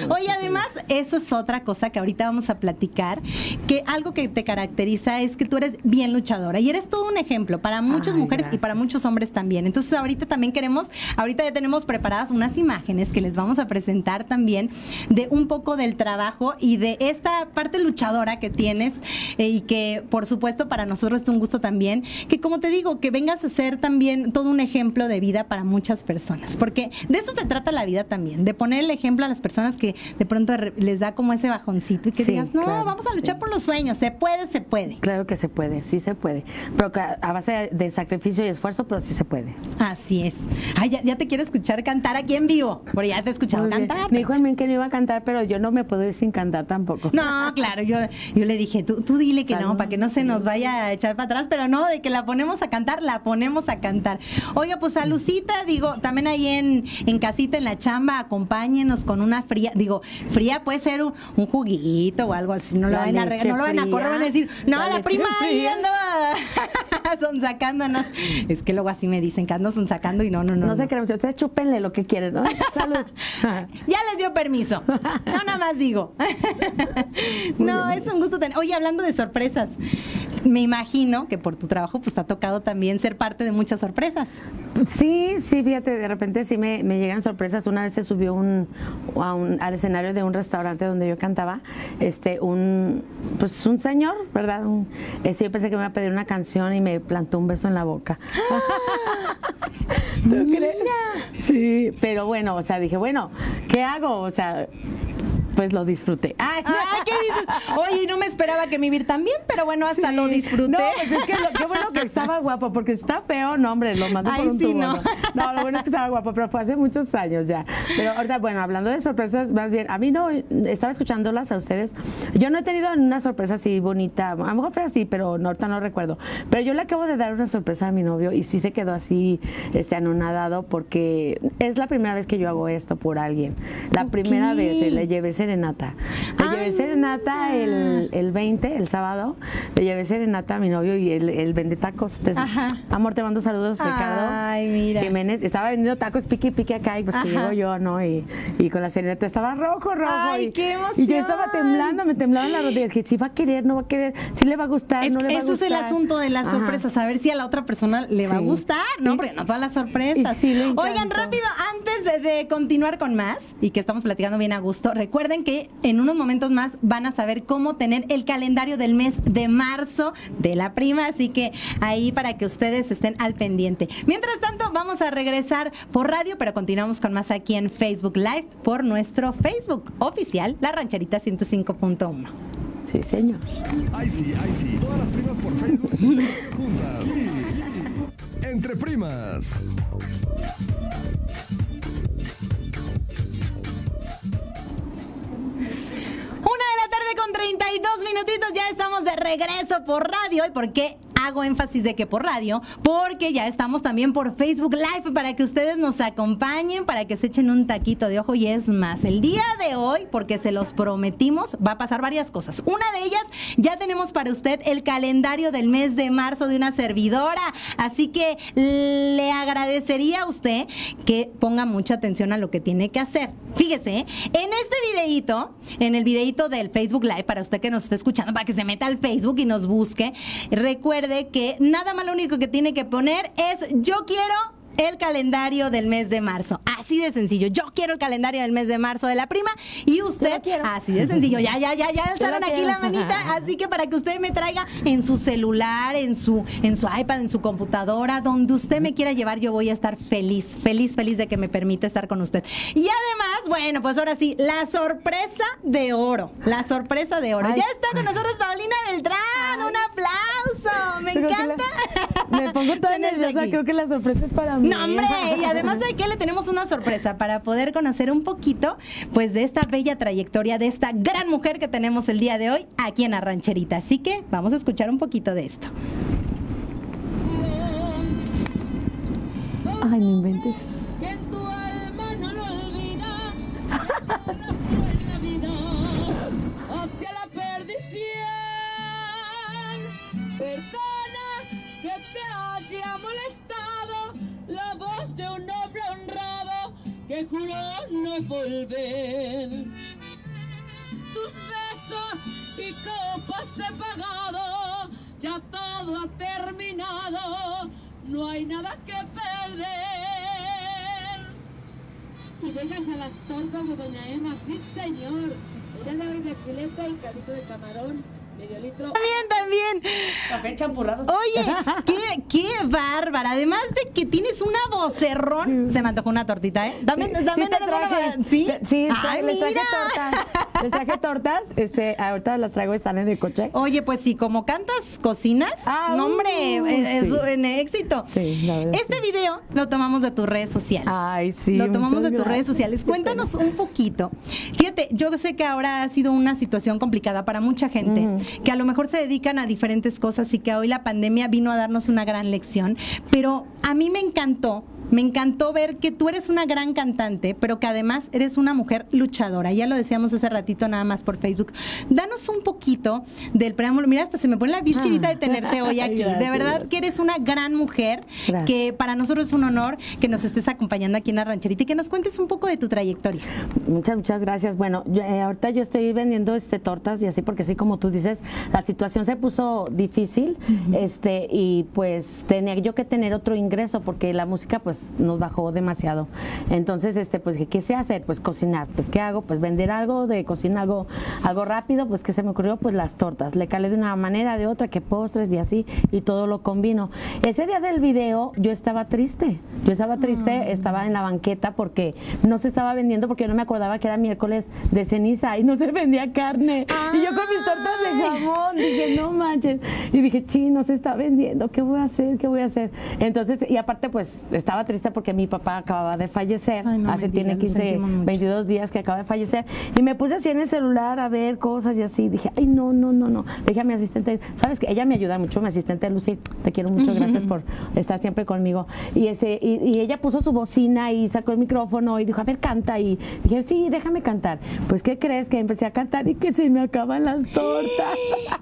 Oye, además, eso es otra cosa que ahorita vamos a platicar, que algo que te caracteriza es que tú eres bien luchadora y eres todo un ejemplo para muchas Ay, mujeres y para muchos hombres también. Entonces, ahorita también queremos, ahorita ya tenemos preparadas unas imágenes que les vamos a presentar también de un poco del trabajo y de esta parte luchadora que tienes eh, y que, por supuesto, para nosotros es un gusto también, que como te digo, que vengas a ser también todo un ejemplo de vida para muchas personas, porque de eso se trata la vida también, de poner el ejemplo a las personas que de pronto les da como ese bajoncito y que Sí, digas, no, claro, vamos a luchar sí. por los sueños, se puede, se puede. Claro que se puede, sí se puede. Pero a base de sacrificio y esfuerzo, pero sí se puede. Así es. Ay, ya, ya te quiero escuchar cantar aquí en vivo, porque ya te he escuchado Muy bien. cantar. Me dijo men que no iba a cantar, pero yo no me puedo ir sin cantar tampoco. No, claro, yo, yo le dije, tú, tú dile que no, para que no se nos vaya a echar para atrás, pero no, de que la ponemos a cantar, la ponemos a cantar. Oiga, pues a Lucita, digo, también ahí en, en casita, en la chamba, acompáñenos con una fría, digo, fría puede ser un, un juguito o algo así, no lo van a no lo van a correr, van a decir, no, La la, prima ahí [LAUGHS] andaba sonsacándonos. Es que luego así me dicen que ando sonsacando y no, no, no. No, se crean. Ustedes chúpenle lo que quieren, ¿no? [LAUGHS] Salud. [LAUGHS] Ya les dio permiso. No, nada más digo. No, es un gusto tener. Oye, hablando de sorpresas, me imagino que por tu trabajo, pues te ha tocado también ser parte de muchas sorpresas. Sí, sí, fíjate, de repente sí me, me llegan sorpresas. Una vez se subió un, a un- al escenario de un restaurante donde yo cantaba, este, un, pues un señor, ¿verdad? Un- este, yo pensé que me iba a pedir una canción y me plantó un beso en la boca. [LAUGHS] ¿Tú crees? Sí, pero bueno, o sea, dije, bueno, ¿qué hago? O sea, pues lo disfruté. Ay, [LAUGHS] Ay, ¿qué dices? Oye, no me esperaba que me viera tan bien, pero bueno, hasta lo disfruté. No, pues es que lo, qué bueno que estaba guapo, porque está feo, no, hombre, lo mandó Ay, por un sí, tubo. no. No. Lo bueno es que estaba guapo, pero fue hace muchos años ya. Pero ahorita, bueno, hablando de sorpresas, más bien, a mí no, estaba escuchándolas a ustedes. Yo no he tenido una sorpresa así bonita, a lo mejor fue así, pero no, ahorita no recuerdo. Pero yo le acabo de dar una sorpresa a mi novio y sí se quedó así, este, anonadado, porque es la primera vez que yo hago esto por alguien. La Ok. primera vez eh, le llevé serenata. Le llevé serenata el, el 20, el sábado, le llevé serenata a mi novio y él, él vende tacos. Entonces, Ajá. Amor, te mando saludos, Ricardo. Ay, mira. Jiménez. Estaba vendiendo tacos pique pique acá y pues que llego yo, ¿no? Y, y con la serenata estaba rojo, rojo. Ay, y, qué Y yo estaba emoción. temblando, me temblaban las rodillas. Dije, si va a querer, no va a querer, si le va a gustar, Es- no le va a eso es gustar. el asunto de las Ajá. sorpresas, saber si a la otra persona le va a gustar, ¿no? Porque no todas las sorpresas. sí. Oigan, rápido, antes de, de continuar con más y que estamos platicando bien a gusto, recuerden que en unos momentos más van a saber cómo tener el calendario del mes de marzo de la prima, así que ahí para que ustedes estén al pendiente. Mientras tanto, vamos a regresar por radio, pero continuamos con más aquí en Facebook Live por nuestro Facebook oficial, La Rancherita 105.1. Sí, señor. Ay sí, ay sí. Todas las primas por Facebook [LAUGHS] juntas. Sí. Entre primas. con 32 minutitos, ya estamos de regreso por radio. ¿Y por qué hago énfasis de que por radio? Porque ya estamos también por Facebook Live para que ustedes nos acompañen, para que se echen un taquito de ojo. Y es más, el día de hoy, porque se los prometimos, va a pasar varias cosas. Una de ellas, ya tenemos para usted el calendario del mes de marzo de una servidora. Así que le agradecería a usted que ponga mucha atención a lo que tiene que hacer. Fíjese, en este videíto, en el videíto del Facebook Live, para usted que nos está escuchando, para que se meta al Facebook y nos busque, recuerde que nada más lo único que tiene que poner es yo quiero el calendario del mes de marzo. Así de sencillo. Yo quiero el calendario del mes de marzo de la prima y usted, así de sencillo. Ya, ya, ya, ya alzaron aquí la manita. Así que para que usted me traiga en su celular, en su, en su iPad, en su computadora, donde usted me quiera llevar, yo voy a estar feliz, feliz, feliz de que me permita estar con usted. Y además, bueno, pues ahora sí, la sorpresa de oro. La sorpresa de oro. Ya está con nosotros Paulina Beltrán. Un aplauso. Me encanta. me pongo toda nerviosa. Creo que la sorpresa es para mí. No, hombre, y además de que le tenemos una sorpresa para poder conocer un poquito, pues, de esta bella trayectoria de esta gran mujer que tenemos el día de hoy aquí en Arrancherita. Así que vamos a escuchar un poquito de esto. Ay, no inventes. [LAUGHS] que en tu alma no lo olvida, en la vida hacia la perdición. Persona que te haya molestado, que juró no volver. Tus besos y copas he pagado, ya todo ha terminado, no hay nada que perder. Y vengas a las tortas de Doña Emma, sí señor. Ella le doy de filete y calito de camarón, medio litro. También, también. Café champurrado. Oye, [LAUGHS] qué, qué bárbara. Además de que tienes una vocerrón. Se me antojó una tortita, ¿eh? Dame, dame Sí, te traje. ¿Sí? Sí, Ay, les traje tortas. Les traje tortas. Este, ahorita las traigo, están en el coche. Oye, pues sí, como cantas, cocinas, Ah, no hombre, uh, es, es sí. un éxito. Sí, la verdad, Este video lo tomamos de tus redes sociales. Ay, sí, Lo tomamos de tus redes sociales. Cuéntanos un poquito. Fíjate, yo sé que ahora ha sido una situación complicada para mucha gente, que a lo mejor se dedican a diferentes cosas y que hoy la pandemia vino a darnos una gran lección, pero a mí me encantó me encantó ver que tú eres una gran cantante, pero que además eres una mujer luchadora. Ya lo decíamos hace ratito nada más por Facebook. Danos un poquito del preámbulo. Mira, hasta se me pone la virginita de tenerte hoy aquí. [LAUGHS] de verdad que eres una gran mujer, Gracias. que para nosotros es un honor que nos estés acompañando aquí en la rancherita y que nos cuentes un poco de tu trayectoria. Muchas, muchas gracias. Bueno, yo, eh, ahorita yo estoy vendiendo este tortas y así porque sí, como tú dices, la situación se puso difícil, este, y pues tenía yo que tener otro ingreso porque la música pues nos bajó demasiado. Entonces, este, pues dije, ¿qué sé hacer? Pues cocinar. Pues ¿qué hago? Pues vender algo de cocina, algo, algo rápido, pues que se me ocurrió pues las tortas. Le calé de una manera, de otra, que postres y así, y todo lo combino. Ese día del video yo estaba triste. Yo estaba triste, estaba en la banqueta porque no se estaba vendiendo porque yo no me acordaba que era miércoles de ceniza y no se vendía carne. Y yo con mis tortas de jamón dije, no manches. Y dije, sí, no se está vendiendo, ¿qué voy a hacer? ¿Qué voy a hacer? Entonces, y aparte pues estaba triste porque mi papá acababa de fallecer. Ay, no me Hace, tiene lo 15, sentimos mucho. 22 días que acaba de fallecer. Y me puse así en el celular a ver cosas y así. Dije, ay, no, no, no, no. Le dije a mi asistente, ¿sabes que Ella me ayuda mucho, mi asistente Lucy. Te quiero mucho, gracias por estar siempre conmigo. Y, este, y, y ella puso su bocina y sacó el micrófono y dijo, a ver, canta. Y dije, sí, déjame cantar. Pues, ¿qué crees? Que empecé a cantar y que se me acaban las tortas.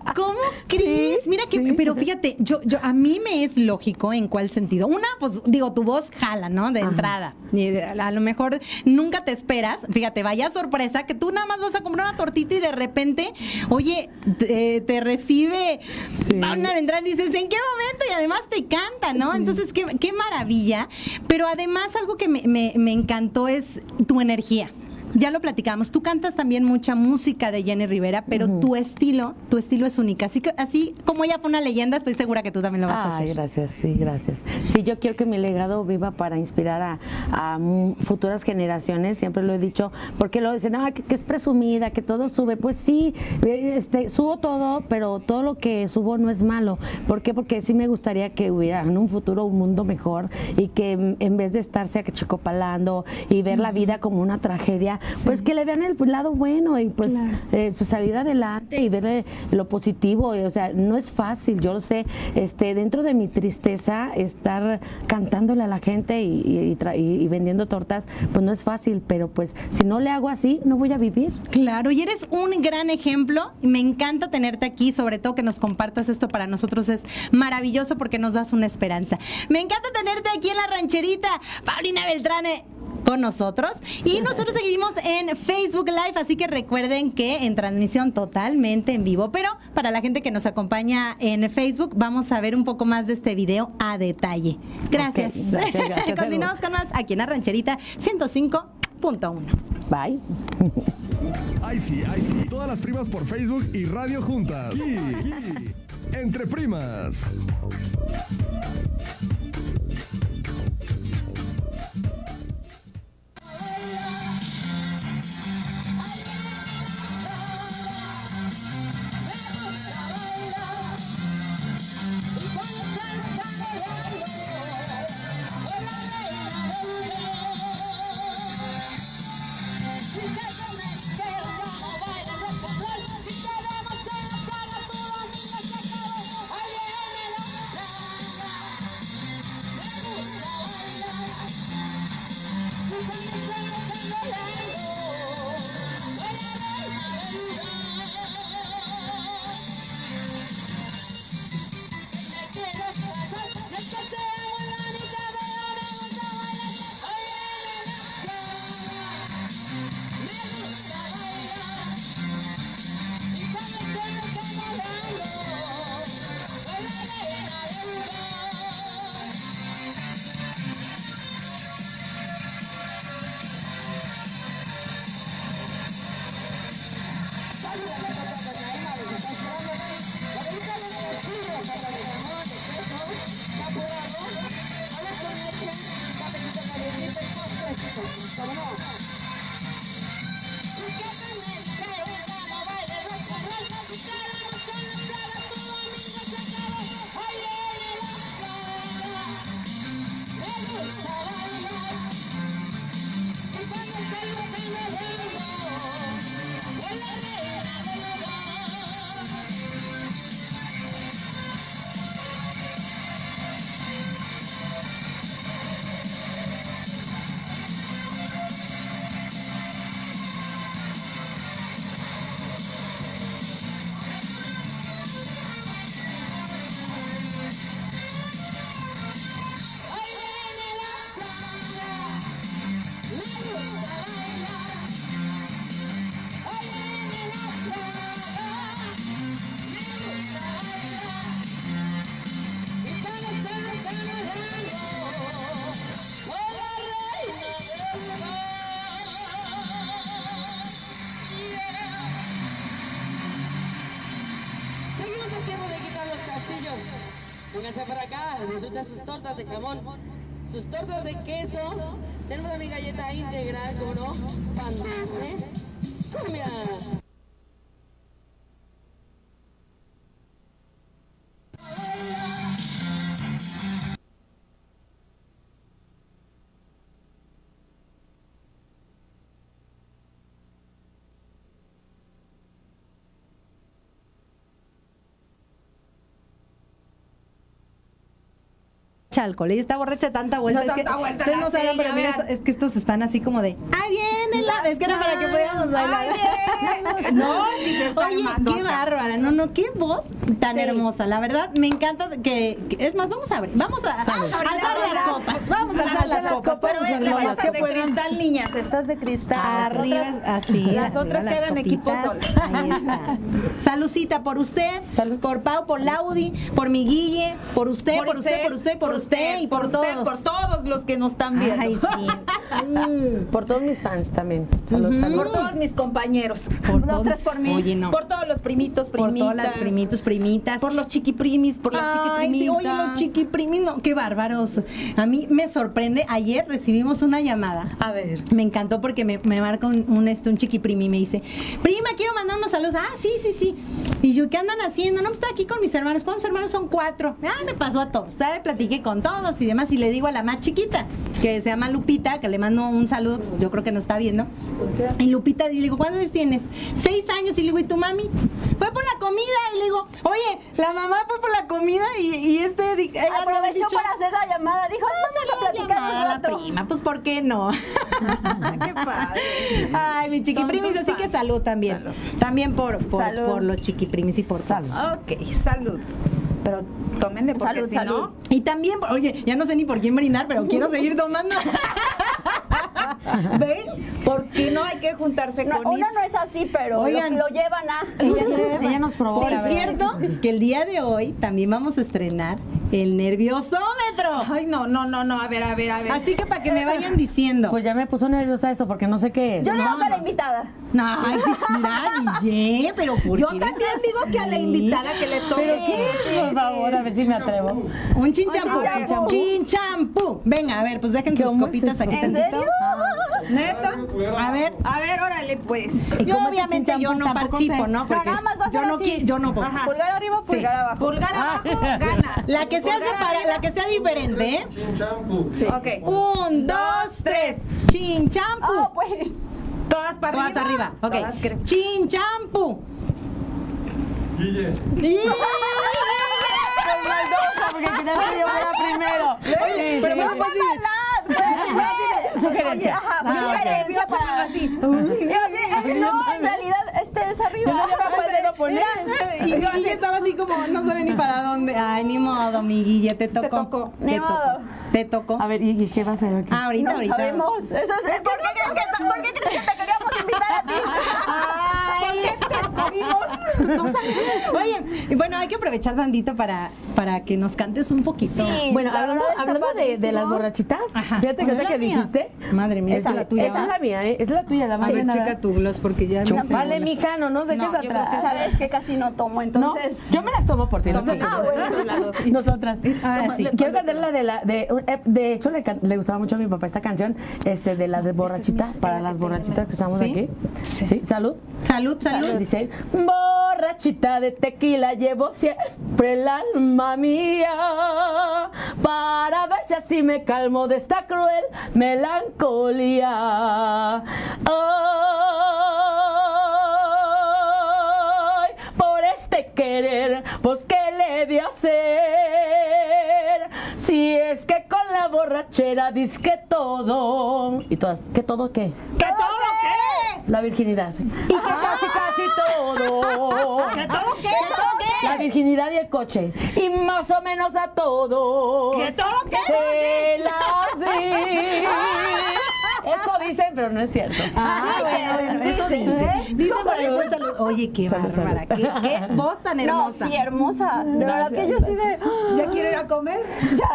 [GASPS] ¿Cómo [LAUGHS] crees? Mira que, sí. pero fíjate, yo, yo, a mí me es lógico en cuál sentido. Una, pues digo, tu voz jala, ¿no? De entrada. Y de- a lo mejor nunca te esperas, fíjate, vaya sorpresa, que tú nada más vas a comprar una tortita y de repente, oye, te, te recibe Sí. Paula Vendrán y dices, ¿en qué momento? Y además te canta, ¿no? Entonces, qué, qué maravilla. Pero además, algo que me, me- me encantó es tu energía. Ya lo platicamos. Tú cantas también mucha música de Jenny Rivera, pero tu estilo, tu estilo es única. Así que así como ella fue una leyenda, estoy segura que tú también lo vas a hacer. gracias, sí, gracias. Sí, yo quiero que mi legado viva para inspirar a, a futuras generaciones, siempre lo he dicho, porque lo dicen, ah, que, que es presumida, que todo sube. Pues sí, este, subo todo, pero todo lo que subo no es malo. ¿Por qué? Porque sí me gustaría que hubiera en un futuro un mundo mejor y que en vez de estarse achicopalando y ver la vida como una tragedia, pues que le vean el lado bueno y pues, eh, pues salir adelante y ver lo positivo. O sea, no es fácil, yo lo sé. Este, dentro de mi tristeza, estar cantándole a la gente y, y vendiendo tortas, pues no es fácil, pero pues si no le hago así, no voy a vivir. Claro, y eres un gran ejemplo. Me encanta tenerte aquí, sobre todo que nos compartas esto para nosotros es maravilloso porque nos das una esperanza. Me encanta tenerte aquí en la rancherita, Paulina Beltrane con nosotros. Y [LAUGHS] nosotros seguimos en Facebook Live, así que recuerden que en transmisión totalmente en vivo. Pero para la gente que nos acompaña en Facebook, vamos a ver un poco más de este video a detalle. Gracias. [LAUGHS] Continuamos con más aquí en la rancherita 105.1. Bye. Ay sí, ay sí. Todas las primas por Facebook y radio juntas. Entre primas. Tortas de jamón, sus tortas de queso. Tenemos mi galleta integral, como no, alcohol. Ella está borracha de tanta vuelta. No, es que, tanta vuelta ustedes la no saben, pero mira, es que estos están así como de, ¡ah, viene la! Es que era para que pudiéramos bailar. [LAUGHS] No, Oye, qué bárbara, no, no, qué voz tan Sí. hermosa. La verdad, me encanta que, que- es más, vamos a abrir, vamos a Vamos a alzar las la- copas, vamos a alzar las copas, Pero vamos a alzar las de copas. cristal, niñas, estas de cristal. Arriba, así. Las otras quedan equipos. Ahí está. Salucita por usted, por Pau, por Laudi, por mi Guille, por usted, por usted, por usted, por usted y por usted, todos. Por todos los que nos están viendo. Ay, sí. Mm. [LAUGHS] Por todos mis fans también. Salud, salud. Por todos mis compañeros. Por no todos- tres por mí. Oye, no. Por todos los primitos, Por primitas. todas las primitos, primitas. Por los chiquiprimis, por las Ay, sí, oye, los chiquiprimis, no, qué bárbaros. A mí me sorprende, ayer recibimos una llamada. A ver. Me encantó porque me, me marca un, un, este, un chiquiprimi y me dice, prima, quiero mandar unos saludos. Ah, sí, sí, sí. Y yo, ¿qué andan haciendo? No, pues estoy aquí con mis hermanos. ¿Cuántos hermanos son? Cuatro. Ah, me pasó a todos, ¿sabe? Platiqué con todos y demás. Y le digo a la más chiquita, que se llama Lupita, que le mando un saludo, yo creo que nos está viendo. Y Lupita, y le digo, ¿cuántos años tienes? Seis años. Y le digo, ¿y tu mami? Fue por la comida. Y le digo, oye, la mamá fue por la comida y, y este... había Aprovechó para hacer la llamada. Dijo, vamos a platicar llamada a un la prima, pues ¿por qué no? [LAUGHS] Qué padre. Ay, mi chiquiprimis, así que salud también. También por, por, Salud. por los chiquiprimis y por Salud. todos. Ok, salud. Pero tómenle porque Salud, si salud. no... Y también, oye, ya no sé ni por quién brindar, pero quiero seguir tomando. [LAUGHS] ¿Ven? ¿Por qué no hay que juntarse No, con uno Itz? no es así, pero Oigan. lo, lo llevan a. Ella, ella nos provoca. Por ¿verdad? cierto, que el día de hoy también vamos a estrenar el nerviosómetro. Ay, no, no, no, no, a ver, a ver, a ver. Así que para que me vayan diciendo. Pues ya me puso nerviosa eso porque no sé qué es. Yo digo No, que la no. invitada. No, ay, sí, mira, Guille, pero ¿por Yo qué también eres digo que a la así? invitada que le toque. ¿Pero qué es? Por favor, a ver si me atrevo. Un chinchampú. Un chinchampú. Venga, a ver, pues dejen sus ¿Cómo es copitas eso? aquí ¿En tantito. serio? ¿Neta? A ver, A ver, órale, pues. ¿Y yo obviamente yo no participo, sé. ¿no? Porque nada más va a yo no así. qui- yo no puedo. Ajá. Pulgar arriba, Sí. pulgar abajo. Pulgar abajo, gana. La que sea Pulgar separa, arriba. la que sea diferente, ¿eh? Sí. Ok. Un, dos, tres. Chinchampú. Oh, pues. Todas para Todas arriba. Ok. Todas cre- Chinchampú. Guille. [LAUGHS] Porque quería que yo fuera primero. Sí, pero sí, me sí. lo puedes Sugerencia. Ajá, Ah, sugerencia para así, eh, no, en realidad este es arriba. Yo no llevo cuál dedo poner. Y Guille estaba así como, no sabe ni para dónde. Ay, ni modo, mi Guille, te tocó. tocó. Te Ni tocó. modo. Te tocó. A ver, ¿y qué va a hacer? aquí? Ah, ahorita, No ahorita. sabemos. Eso es, ¿por, qué crees que, ¿Por qué crees que te queríamos invitar a ti? Ay, te escogimos. No sabemos. Oye, y bueno, hay que aprovechar tantito para, para que nos cantes un poquito. Sí. Bueno, la hablando, hablando de, de las borrachitas, Ajá. fíjate que ¿Cuál ahorita es que dijiste. Madre mía, esa es la tuya, esa ¿va? es la mía, ¿eh? es la tuya, la más A ver, nada. checa tu gloss porque ya no sé. Vale, no nos dejes No, atrás. Sabes que casi no tomo, No, entonces. yo me las tomo por ti. no te Ah, bueno. Nosotras. Sí. Quiero cantar la de la de eh, de hecho le, le gustaba mucho a mi papá esta canción, este de la de borrachita para las borrachitas que estamos ¿Sí? aquí. Sí, salud. Salud, salud. Dice, borrachita de tequila llevo siempre el alma mía para ver si así me calmo de esta cruel melancolía. Ay, querer, pues qué le de hacer. Si es que con la borrachera que todo. Y todas, ¿qué todo qué? ¿Que todo qué? La virginidad. Y que casi, casi todo. ¿Que todo qué? La virginidad y el coche. Y más o menos a todos. ¿Que todo qué? Se las di. Eso dicen, pero no es cierto. Ah, bueno, bueno, eso dice. Dice por ahí, pues, salud. Oye, qué bárbara. Qué, qué voz tan No, hermosa. sí, hermosa. De verdad que yo así de. ¿Ya quiero ir a comer? Ya,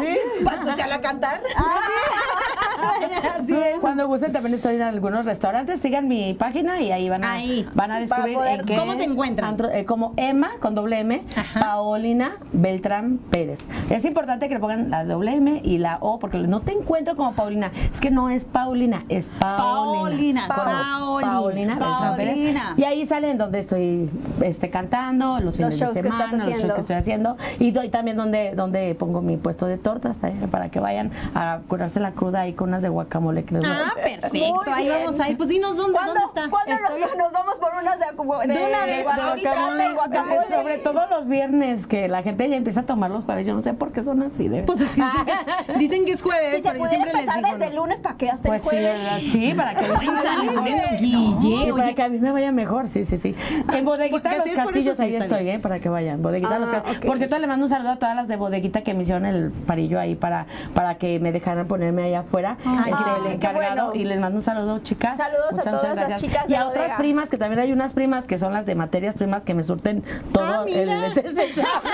¿Para escucharla cantar? [LAUGHS] [LAUGHS] Así es. Cuando gusten también estoy en algunos restaurantes. Sigan mi página y ahí van a, Ahí. van a descubrir poder- en qué ¿Cómo te encuentran? antro- eh, como Emma con doble M, Ajá. Paolina Beltrán Pérez. Es importante que le pongan la doble M y la O porque no te encuentro como Paulina. Es que no es Paulina, es Paolina. Paolina. Paolina. Paolina Beltrán Pérez. Y ahí salen donde estoy este, cantando, los fines de semana, los shows que estoy haciendo. Y doy también donde, donde pongo mi puesto de tortas también, para que vayan a curarse la cruda ahí con unas de guacamole que les voy a Ah, [LAUGHS] perfecto. Muy Ahí bien. vamos a ir. Pues dinos dónde, ¿Cuándo, dónde está. ¿cuándo nos- Estoy- nos, vamos por unas de, de, De una vez, De guacamole, de guacamole. Sobre todo los viernes, que la gente ya empieza a tomar los jueves. Yo no sé por qué son así. De Pues es que dicen que es, dicen que es jueves, Si se pero yo pudiera siempre les empezar digo. desde el lunes para que hasta Pues el sí, jueves. ¿verdad? sí, para que [LAUGHS] Guille, Sí, para que a mí me vaya mejor, sí, sí, sí. En Bodeguita Los Castillos, sí ahí estoy. ¿eh? Para que vayan. Bodeguita Los Ah, Castillos. Por cierto, le mando un saludo a todas las de Bodeguita que me hicieron el parillo ahí para, para que me dejaran ponerme allá afuera. Ay, este, qué el encargado. Y les mando un saludo, chicas. Saludos a Muchas, todas muchas las chicas Y a otras primas, que también hay unas primas que son las de materias primas que me surten todo Ah, el [LAUGHS] desechable.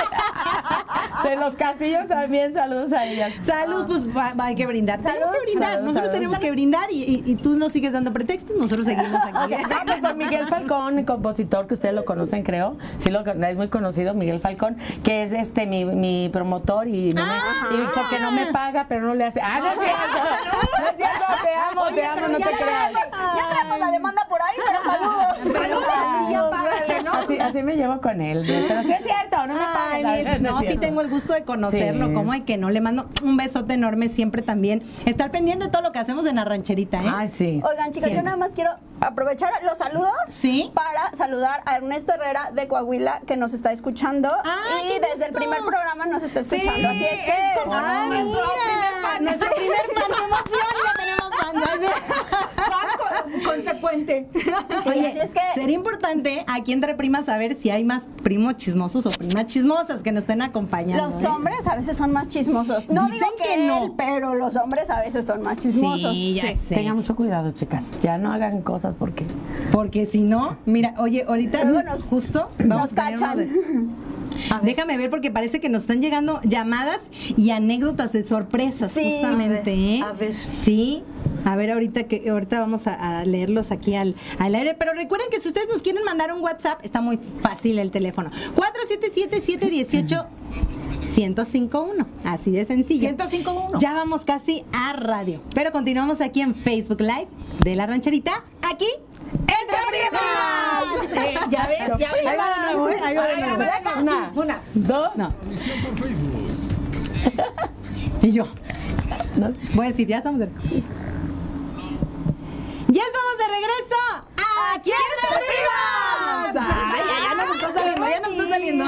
De los castillos también, saludos a ellas. Salud, pues va- va, hay que brindar. tenemos Salud, que brindar. salud, Nosotros salud. tenemos que brindar y, y- y tú nos sigues dando pretextos, nosotros seguimos aquí. Ah, pues con Miguel Falcón, compositor que ustedes lo conocen, creo. Sí, lo, es muy conocido, Miguel Falcón, que es este mi, mi promotor y, no me, y porque no me paga, pero no le hace. ¡Ah, no es cierto! ¡No es cierto! Te amo, te amo, no te creas. Ya traemos la demanda por ahí, pero saludos. Saludos, y ya págale, ¿no? Así, así me llevo con él. Pero sí es cierto, no me. Miguel, es no, sí tengo el gusto de conocerlo, Sí. como hay que no. Le mando un besote enorme siempre también. Estar pendiente de todo lo que hacemos en la rancherita, ¿eh? Ay, sí. Oigan, chicas, yo nada más quiero aprovechar los saludos Sí. para saludar a Ernesto Herrera de Coahuila que nos está escuchando ¡Ay, y desde el primer programa nos está escuchando. Así es que ¡Ah, mira! Nuestro primer fan, qué emoción, ya tenemos consecuente. Oye, así es que sería importante aquí entre primas saber si hay más primos chismosos o primas chismosas que nos estén acompañando. los ¿eh? hombres a veces son más chismosos. No Dicen digo que, que no. él, pero los hombres a veces son más chismosos. Sí, ya sé. Tengan mucho cuidado, chicas. Ya no hagan cosas porque. Porque si no, mira, oye, ahorita nos- justo nos vamos a tener Déjame ver porque parece que nos están llegando llamadas y anécdotas de sorpresas Sí, justamente, ¿eh? a ver, a ver. Sí. A ver, ahorita que ahorita vamos a, a leerlos aquí al, al aire. Pero recuerden que si ustedes nos quieren mandar un WhatsApp, está muy fácil el teléfono. 477-718. 1051, así de sencillo. 1051. Ya vamos casi a radio. Pero continuamos aquí en Facebook Live de la rancherita, aquí ya. Ahí va de nuevo, ¿eh? Ahí va de nuevo. Una, Una. dos, No. Emisión por Facebook. [LAUGHS] Y yo. no. Voy a decir, ya estamos de. ¡Ya estamos de regreso! ¡Aquí entre primas! ¡Ay, ya, ya nos está saliendo! ¡Ya nos está saliendo!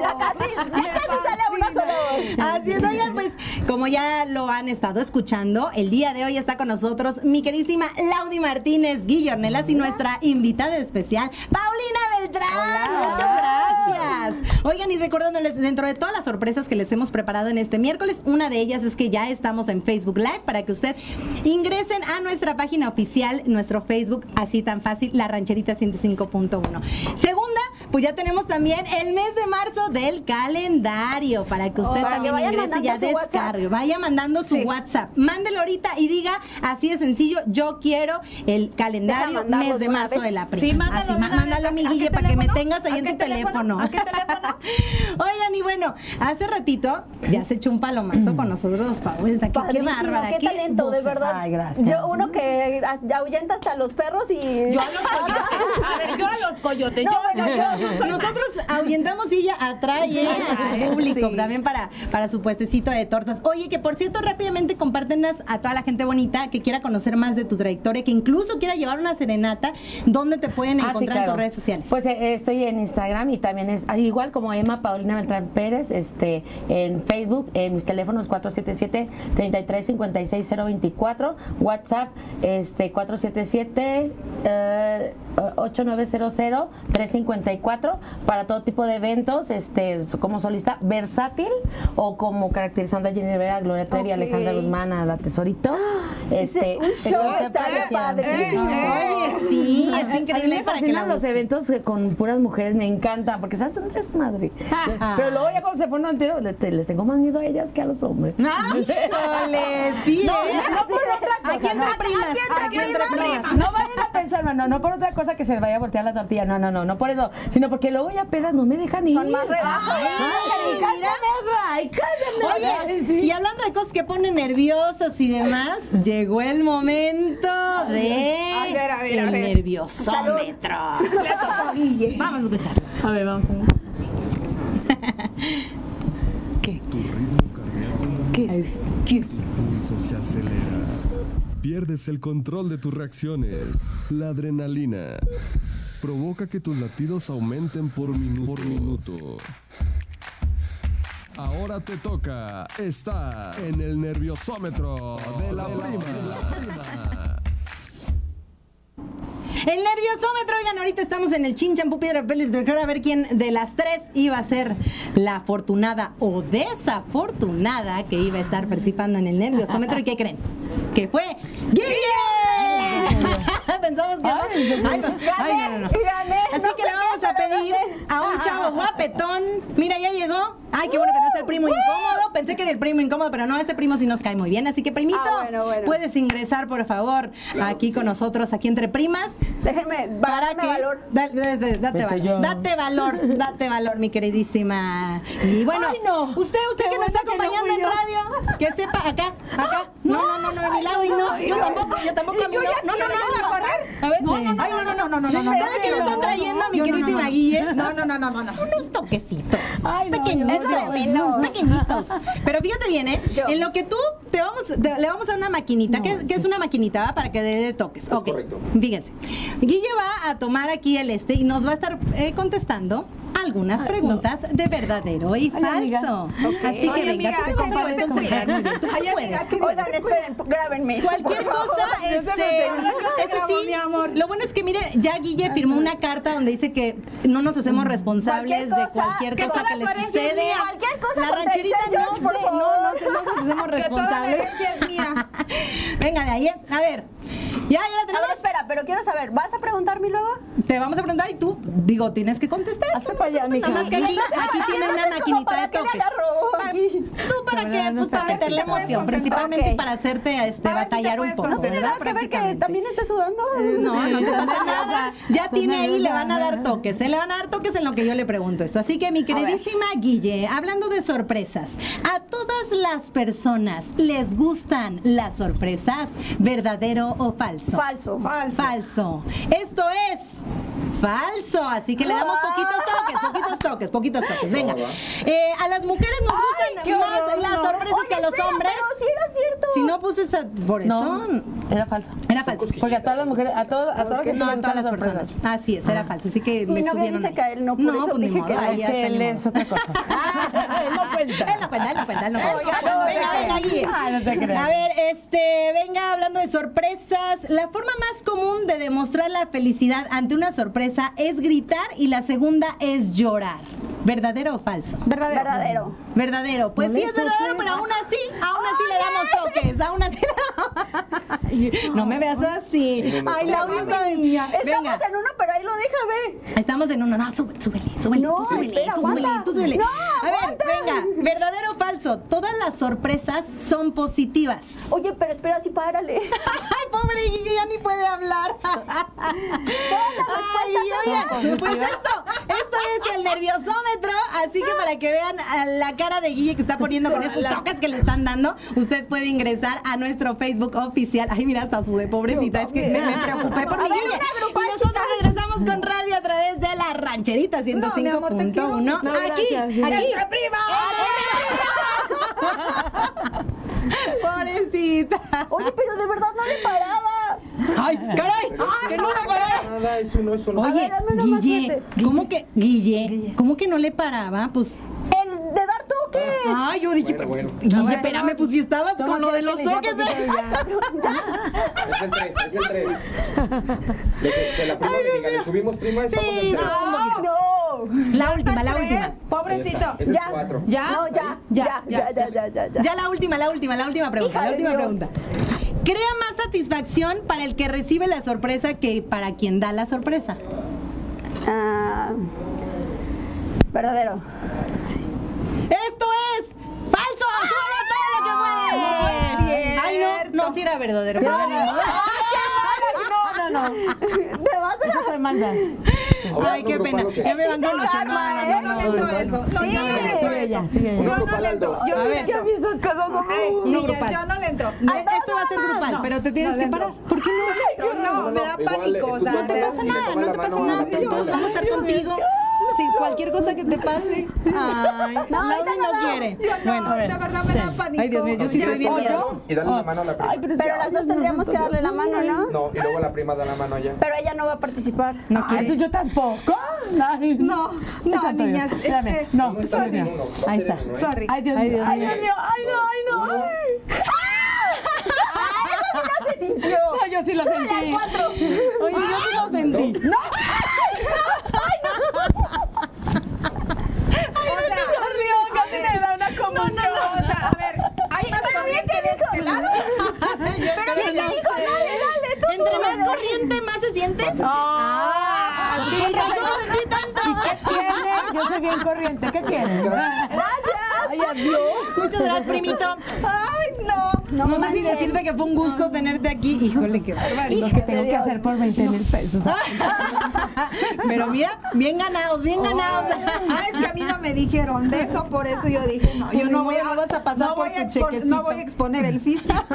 Ya casi, ya casi [LAUGHS] sale una sola voz. Así es, oigan, pues como ya lo han estado escuchando, el día de hoy está con nosotros mi queridísima Laudi Martínez Guillornelas y nuestra invitada especial, Paulina Beltrán. Muchas gracias. Oigan, y recordándoles, dentro de todas las sorpresas que les hemos preparado en este miércoles, una de ellas es que ya estamos en Facebook Live para que usted ingresen a nuestra página oficial, nuestro Facebook, así tan fácil, La Rancherita 105.1. Segunda, pues ya tenemos también el mes de marzo del calendario para que usted también que ingrese y ya mandando su WhatsApp. descargue. Vaya mandando su Sí. WhatsApp. Mándelo ahorita y diga así de sencillo, yo quiero el calendario mes de marzo vez. de la prima. Sí, mándalo así, mándalo a mi ¿A qué Guille para que me tengas ahí ¿A en tu teléfono? teléfono. ¿A qué teléfono? [LAUGHS] Oigan, y bueno, hace ratito ya se echó un palomazo con nosotros, Paulita. Qué, qué bárbara. qué talento, de verdad. Ay, gracias. Yo, uno que ahuyenta hasta los perros y. Yo a los [LAUGHS] coyotes. A ver, yo a los coyotes. No, yo, bueno, yo- Nosotros ahuyentamos y ella atrae a su público sí. también para, para su puestecito de tortas. Oye, que por cierto, rápidamente compártenas a toda la gente bonita que quiera conocer más de tu trayectoria, que incluso quiera llevar una serenata, ¿dónde te pueden Ah, sí, encontrar en tus redes sociales? Pues eh, estoy en Instagram y también es ah, igual como Emma Paulina Beltrán Pérez, este, en Facebook, en mis teléfonos 477 33 56 024, WhatsApp este 477 eh, 8900 354 para todo tipo de eventos, este como solista versátil o como caracterizando a Jenny Rivera, Gloria Trevi, Ok. Alejandra Guzmán, a la Tesorito. [GASPS] Este, un show está de- padrísimo. Oye, sí, a- está a mí increíble me fascinan los eventos con puras mujeres, me encantan, porque sabes, un desmadre. [LAUGHS] Pero luego ya cuando se ponen entero, les, les tengo más miedo a ellas que a los hombres. Híjole, sí, [LAUGHS] No, ¿eh? no por otra cosa. Aquí entre no. primas, aquí entre primas. No vayan a pensar, no, no, no por otra cosa que se vaya a voltear la tortilla, no, no, no, no por eso, sino porque luego ya pedas no me dejan ir. Son más relajos. Ay, Ay, cállame, Oye, sí. y hablando de cosas que ponen nerviosas y demás, llegó el momento de A ver, a ver, a el ver. nerviosómetro. Vamos a escuchar. A ver, vamos a ver. [LAUGHS] Tu ritmo cardíaco. ¿Qué es? Tu pulso se acelera. Pierdes el control de tus reacciones. La adrenalina provoca que tus latidos aumenten por minuto. Por minuto. Ahora te toca estar en el nerviosómetro de la prima. El nerviosómetro, oigan, ahorita estamos en el chinchampú piedra papel a ver quién de las tres iba a ser la afortunada o desafortunada que iba a estar participando en el nerviosómetro. ¿Y qué creen? Que fue Guille. [LAUGHS] Pensamos que no. Ay, Ay, no, ay, no, no, no. gané, Así no que le vamos a pedir a un chavo guapetón. Mira, ya llegó. Ay, qué bueno que no es el primo incómodo. Pensé que era el primo incómodo, pero no, este primo sí nos cae muy bien. Así que, primito, Ah, bueno, bueno. puedes ingresar, por favor, aquí con nosotros, aquí entre primas. Déjenme, Para que valor. da- da- da- date valor, date valor, date valor, mi queridísima. Y bueno, Ay, no. usted, usted Qué que nos está bueno acompañando en radio, que sepa acá, acá, No, no, no, no, a mi lado y no. Yo tampoco, yo tampoco ya No, no, no, a no. correr. A ver, no, no, no, Ay, no, no, no, no, no, no. ¿Sabe qué le están trayendo a mi Yo no, no, queridísima no. Guille? No, no, no, no, no, no. Unos toquecitos. Ay, no, pequeñitos. Pequeñitos. Pero fíjate bien, ¿eh? En lo que tú te vamos, le vamos a dar una maquinita. ¿Qué, es una maquinita? va? Para que dé de toques. ok. Fíjense. Guille va a tomar aquí el este y nos va a estar eh, contestando algunas preguntas de verdadero y falso. Así que venga, tú te ¿cómo vas a bien. Tú puedes. ¿qué Oigan, esperen, grábenme. Cualquier cosa, [LAUGHS] este, eso sí, lo bueno es que mire, ya Guille firmó una carta donde dice que no nos hacemos responsables de cualquier cosa que le sucede. Cualquier cosa La rancherita no favor. no, no, no nos [LAUGHS] hacemos responsables. es mía. [LAUGHS] Venga de ahí, a ver. Ya, ya la tenemos. espera, pero quiero saber, ¿vas a preguntarme luego? Te vamos a preguntar y tú, digo, tienes que contestar. Hazte para allá, mija. Nada más que aquí, aquí tiene una maquinita de ¿Para qué le toques. Tú para qué, no pues para meterle emoción, principalmente para hacerte este, batallar un poco, concentrar. ¿verdad? Nada que ver que también esté sudando. No, no te pasa [LAUGHS] nada. Ya Pues tiene ahí, le van a dar ¿no? toques. ¿eh? Le van a dar toques en lo que yo le pregunto esto. Así que mi queridísima Guille, hablando de sorpresas, ¿a todas las personas les gustan las sorpresas? ¿Verdadero o falso? Falso. Falso. Falso. Esto es falso. Así que le damos poquitos toques, poquitos toques, poquitos toques. Venga. Eh, a las mujeres nos gustan más horror, las no. sorpresas que a los Espera, hombres. Pero sí era cierto. Si no puse esa, por eso. No, era falso. Era falso. Porque a todas las mujeres, a, todo, a todas las No, a todas las personas. sorpresas. Así es, era falso. Así que Mi le novia subieron dice ahí. que a él no, por no, eso pues dije que que está, él es otra cosa. [LAUGHS] [LAUGHS] Él no cuenta. Él no cuenta, él no cuenta, él no cuenta. Venga, venga, [LAUGHS] creas. A ver, este, venga, hablando de sorpresas, la forma más común de demostrar la felicidad ante una sorpresa es gritar y la segunda es llorar. ¿Verdadero o falso? Verdadero. Verdadero. Verdadero. Pues No sí es verdadero, pero aún así, aún así le damos toques, aún así le damos... [LAUGHS] No me veas así. Ay, la niña. Venga. Estamos en uno, pero ahí lo deja, ve. Estamos en uno. No, súbele, súbele, súbele. No, tú súbele, espera, tú súbele, tú súbele. No, A ver, aguanta. venga. ¿Verdadero o falso? Todas las sorpresas son positivas. Oye, pero espera, sí, párale. [LAUGHS] Ay, pobre Guille, ya ni puede hablar. Ay, oye, pues esto, esto es el nerviosómetro, así que para que vean a la cara de Guille que está poniendo con estos toques que le están dando, usted puede ingresar a nuestro Facebook oficial. Ay, mira, hasta sube, pobrecita, es que me, me preocupé por mi ver, Guille. Y nosotros regresamos con radio a través de la rancherita No, mi amor, te quiero 105.1. mucho. No, Aquí, gracias. aquí. ¡Entre primas! [LAUGHS] Pobrecita. Oye, pero de verdad no le paraba. Ay, caray, que no le paraba. Nada, eso no, eso no. Oye, ver, Guille. ¿cómo que, Guille, cómo que no le paraba? Pues, toques. ay, yo dije, Bueno, bueno. Guille, espérame, pues si estabas Toma, con lo de los toques. poquito ¿eh? [LAUGHS] Es el 3, es el 3. De, que- de la prima me diga, ¿le subimos prima? Estamos Sí, en no. No. La última, la última. Pobrecito. Ese es Ya. 4. ¿Ya? No, ya, ya, ya, ya, ya, ya, ya. Ya la última, la última, la última pregunta, Hija la de última Dios. pregunta. ¿Crea más satisfacción para el que recibe la sorpresa que para quien da la sorpresa? Ah, verdadero. ¡Esto es falso! ¡Súbele todo lo que puede! Ay, no, no, sí era verdadero. No, no, no. ¿Te vas a Eso fue. Ay, qué pena. Ya me van conociendo. No, no, Yo no, no le no, Sí. yo no le entro. Yo no le entro. Yo no le ver. ¿Qué entro. Yo no le. Eh, Esto va a ser grupal, pero te tienes que parar. ¿Por qué no? No, me da pánico. eh, o tú sea, no No te pasa nada, no te pasa nada. Todos vamos a estar contigo. Si cualquier cosa que te pase. Ay, Laura no quiere. Yo no, Bueno, de verdad me da pánico. Ay, Dios mío, yo sí soy bien miedosa. Y dale la mano a la prima. Ay, pero Pero las dos tendríamos que darle la mano, ¿no? No, y luego la prima da la mano allá. Pero ella no va a participar. No quiere. pues yo tampoco. Ay. No, no, niñas, yo. es Espérame, que- No, No está sorry. en uno. Ahí ser en está. uno, ¿eh? Sorry. Ay, Dios Ay, mío. Ay. Dios mío. Ay, no, ay, no. Ay. se sintió. No, yo sí lo sentí. Oye, yo sí lo sentí. No. O sea, Dios mío, casi me da una conmoción. no, no, o sea, a ver, hay más corriente de este lado. [LAUGHS] Pero ¿qué dijo? Dale, dale, tú Entre más corriente, más se siente. Ah, Sí, ¿qué razón lo sentí tanto. tiene? Yo soy bien corriente. ¿Qué quieres? Gracias. Ay, adiós. Muchas gracias, primito. Ay, no. No, No sé si decirte que fue un gusto tenerte aquí. Híjole, qué barbaridad. Lo que tengo que hacer por 20 mil pesos. [LAUGHS] Pero mira, bien ganados, bien ganados. Ah, es que a mí no me dijeron de eso, por eso yo dije, no, yo no voy a, vas a pasar no por voy a tu expo- chequecito. no voy a exponer el físico. [LAUGHS]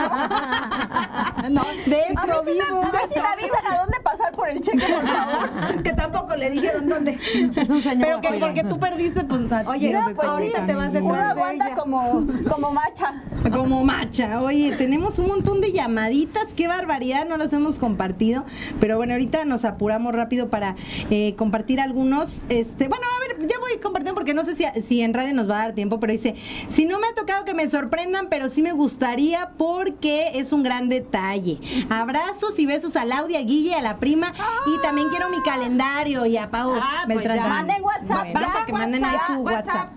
no, De A esto mí sí me, vivo. a mí sí me avisan a dónde pasar por el cheque, por favor. que tampoco le dijeron dónde. Es un señor. Pero que porque tú perdiste, pues Oye, no, no, pues ahorita te vas Uno detrás de aguanta ella. como, como macha. Como macha. Oye, tenemos un montón de llamaditas. Qué barbaridad, no las hemos compartido. Pero bueno, ahorita nos apuramos rápido para eh, compartir algunos. Este, bueno, a ver, ya voy compartiendo porque no sé si, si en radio nos va a dar tiempo, pero dice, si no me ha tocado que me sorprendan, pero sí me gustaría porque es un gran detalle. Abrazos y besos a Laudia, a Guille, a la prima. Y también quiero mi calendario y a Pau Ah, pues Beltrán. Manden WhatsApp, Bueno, para que manden ahí su WhatsApp. WhatsApp.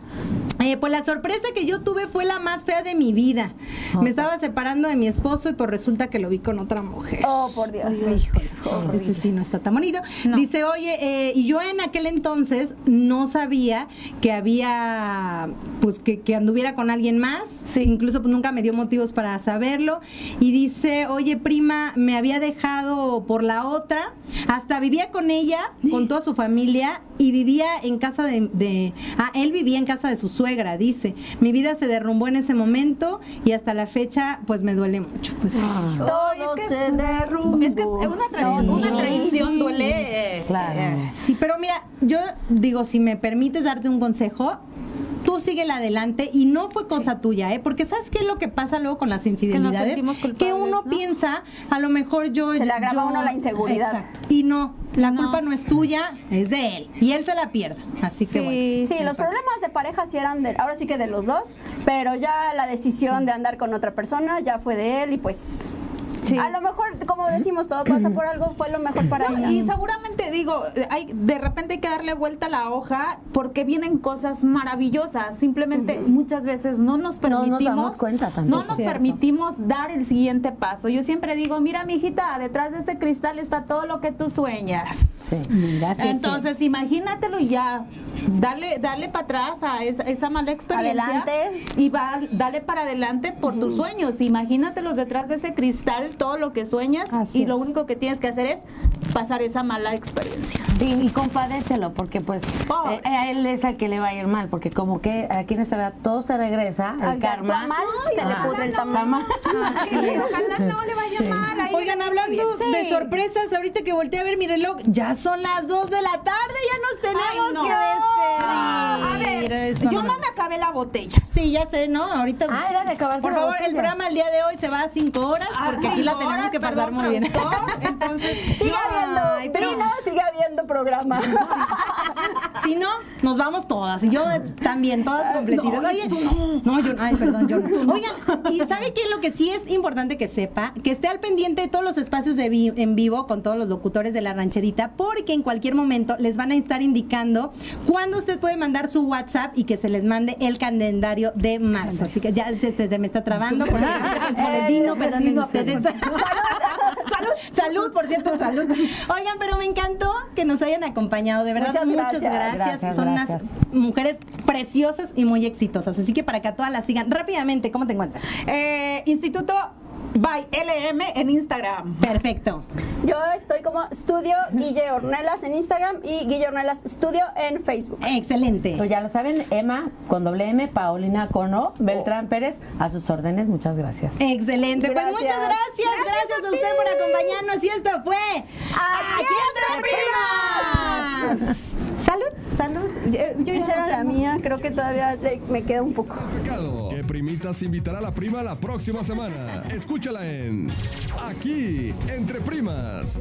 Eh, pues la sorpresa que yo tuve fue la más fea de mi vida. Me estaba separando de mi esposo y pues resulta que lo vi con otra mujer. Oh, por Dios. Híjole, ese sí no está tan bonito. Dice, oye, eh, y yo en aquel entonces no sabía que había, pues que, que anduviera con alguien más. Incluso pues nunca me dio motivos para saberlo. Y dice, oye, prima, me había dejado por la otra. Hasta vivía con ella, con toda su familia. Y vivía en casa de, de- Ah, él vivía en casa de su suegra, dice. Mi vida se derrumbó en ese momento y hasta la fecha, pues me duele mucho. Pues, Todo se derrumbó. Es que una, tra- No, una traición duele. Claro. Sí, pero mira, yo digo, si me permites darte un consejo, tú síguela adelante y no fue cosa tuya, ¿eh? Porque ¿sabes qué es lo que pasa luego con las infidelidades? que uno ¿no? piensa, a lo mejor yo... Se le agrava a yo- uno la inseguridad. Exacto. Y no, la culpa no es tuya, es de él. Y él se la pierde. Así que bueno. Sí, los problemas de pareja sí eran de, ahora sí que de los dos, pero ya la decisión de andar con otra persona ya fue de él y pues a lo mejor, como decimos, todo pasa por algo, fue lo mejor para No, ella. y seguramente digo, hay, de repente hay que darle vuelta a la hoja porque vienen cosas maravillosas. Simplemente muchas veces no nos No nos permitimos, damos cuenta no nos permitimos dar el siguiente paso. Yo siempre digo, mira, mijita, detrás de ese cristal está todo lo que tú sueñas. Mira, sí Entonces, imagínatelo y ya, dale, dale para atrás a esa, esa mala experiencia. Adelante. Y va, dale para adelante por tus sueños. Imagínatelos detrás de ese cristal, todo lo que sueñas, Así y lo único que tienes que hacer es pasar esa mala experiencia. Sí, y compadécelo, porque pues eh, a él es al que le va a ir mal, porque como que aquí en esta edad todo se regresa, el Al karma. mal, se le pudre el tamal. Ojalá no le vaya mal. Oigan, hablando de sorpresas, ahorita que volteé a ver mi reloj, ya son las 2 de la tarde, ya nos tenemos Ay, no. que A despedir. ver, Eso yo no me acabé la botella. Sí, ya sé, ¿no? Ahorita. Ah, era de acabarse Por la favor, el programa el día de hoy se va a 5 horas porque Ah, aquí la tenemos horas, que pasar muy bien. [LAUGHS] Entonces, Sigue habiendo Ay, pero- vino, sigue habiendo programa. [LAUGHS] Si no, nos vamos todas. Y yo también, todas completitas. no, Oye, tú no. no, yo, ay, perdón, yo no. Oigan, ¿y sabe qué es lo que sí es importante que sepa? Que esté al pendiente de todos los espacios de vi- en vivo con todos los locutores de la rancherita, porque en cualquier momento les van a estar indicando cuándo usted puede mandar su WhatsApp y que se les mande el calendario de marzo. Así que ya se, se me está trabando por el, [LAUGHS] por el vino, perdonen ustedes. [LAUGHS] Salud, salud, por cierto, salud. Oigan, pero me encantó que nos hayan acompañado, de verdad, Muchas muchas gracias. gracias. Gracias, Son gracias. unas mujeres preciosas y muy exitosas. Así que para que a todas las sigan rápidamente, ¿cómo te encuentras? eh, Instituto by LM en Instagram. Perfecto. Yo estoy como Estudio Guille Ornelas en Instagram y Guille Ornelas Studio en Facebook. Excelente. Pues ya lo saben, Emma con doble M, Paulina con O, Beltrán Pérez, a sus órdenes, muchas gracias. Excelente. Pues muchas gracias. Gracias, a usted por acompañarnos. Y esto fue Aquí entre primas. Salud. Salud. Yo, yo Esa era la mía, creo que todavía me queda un poco. Pecado. Que Primitas invitará a la prima la próxima semana. Escúchala en Aquí, entre primas.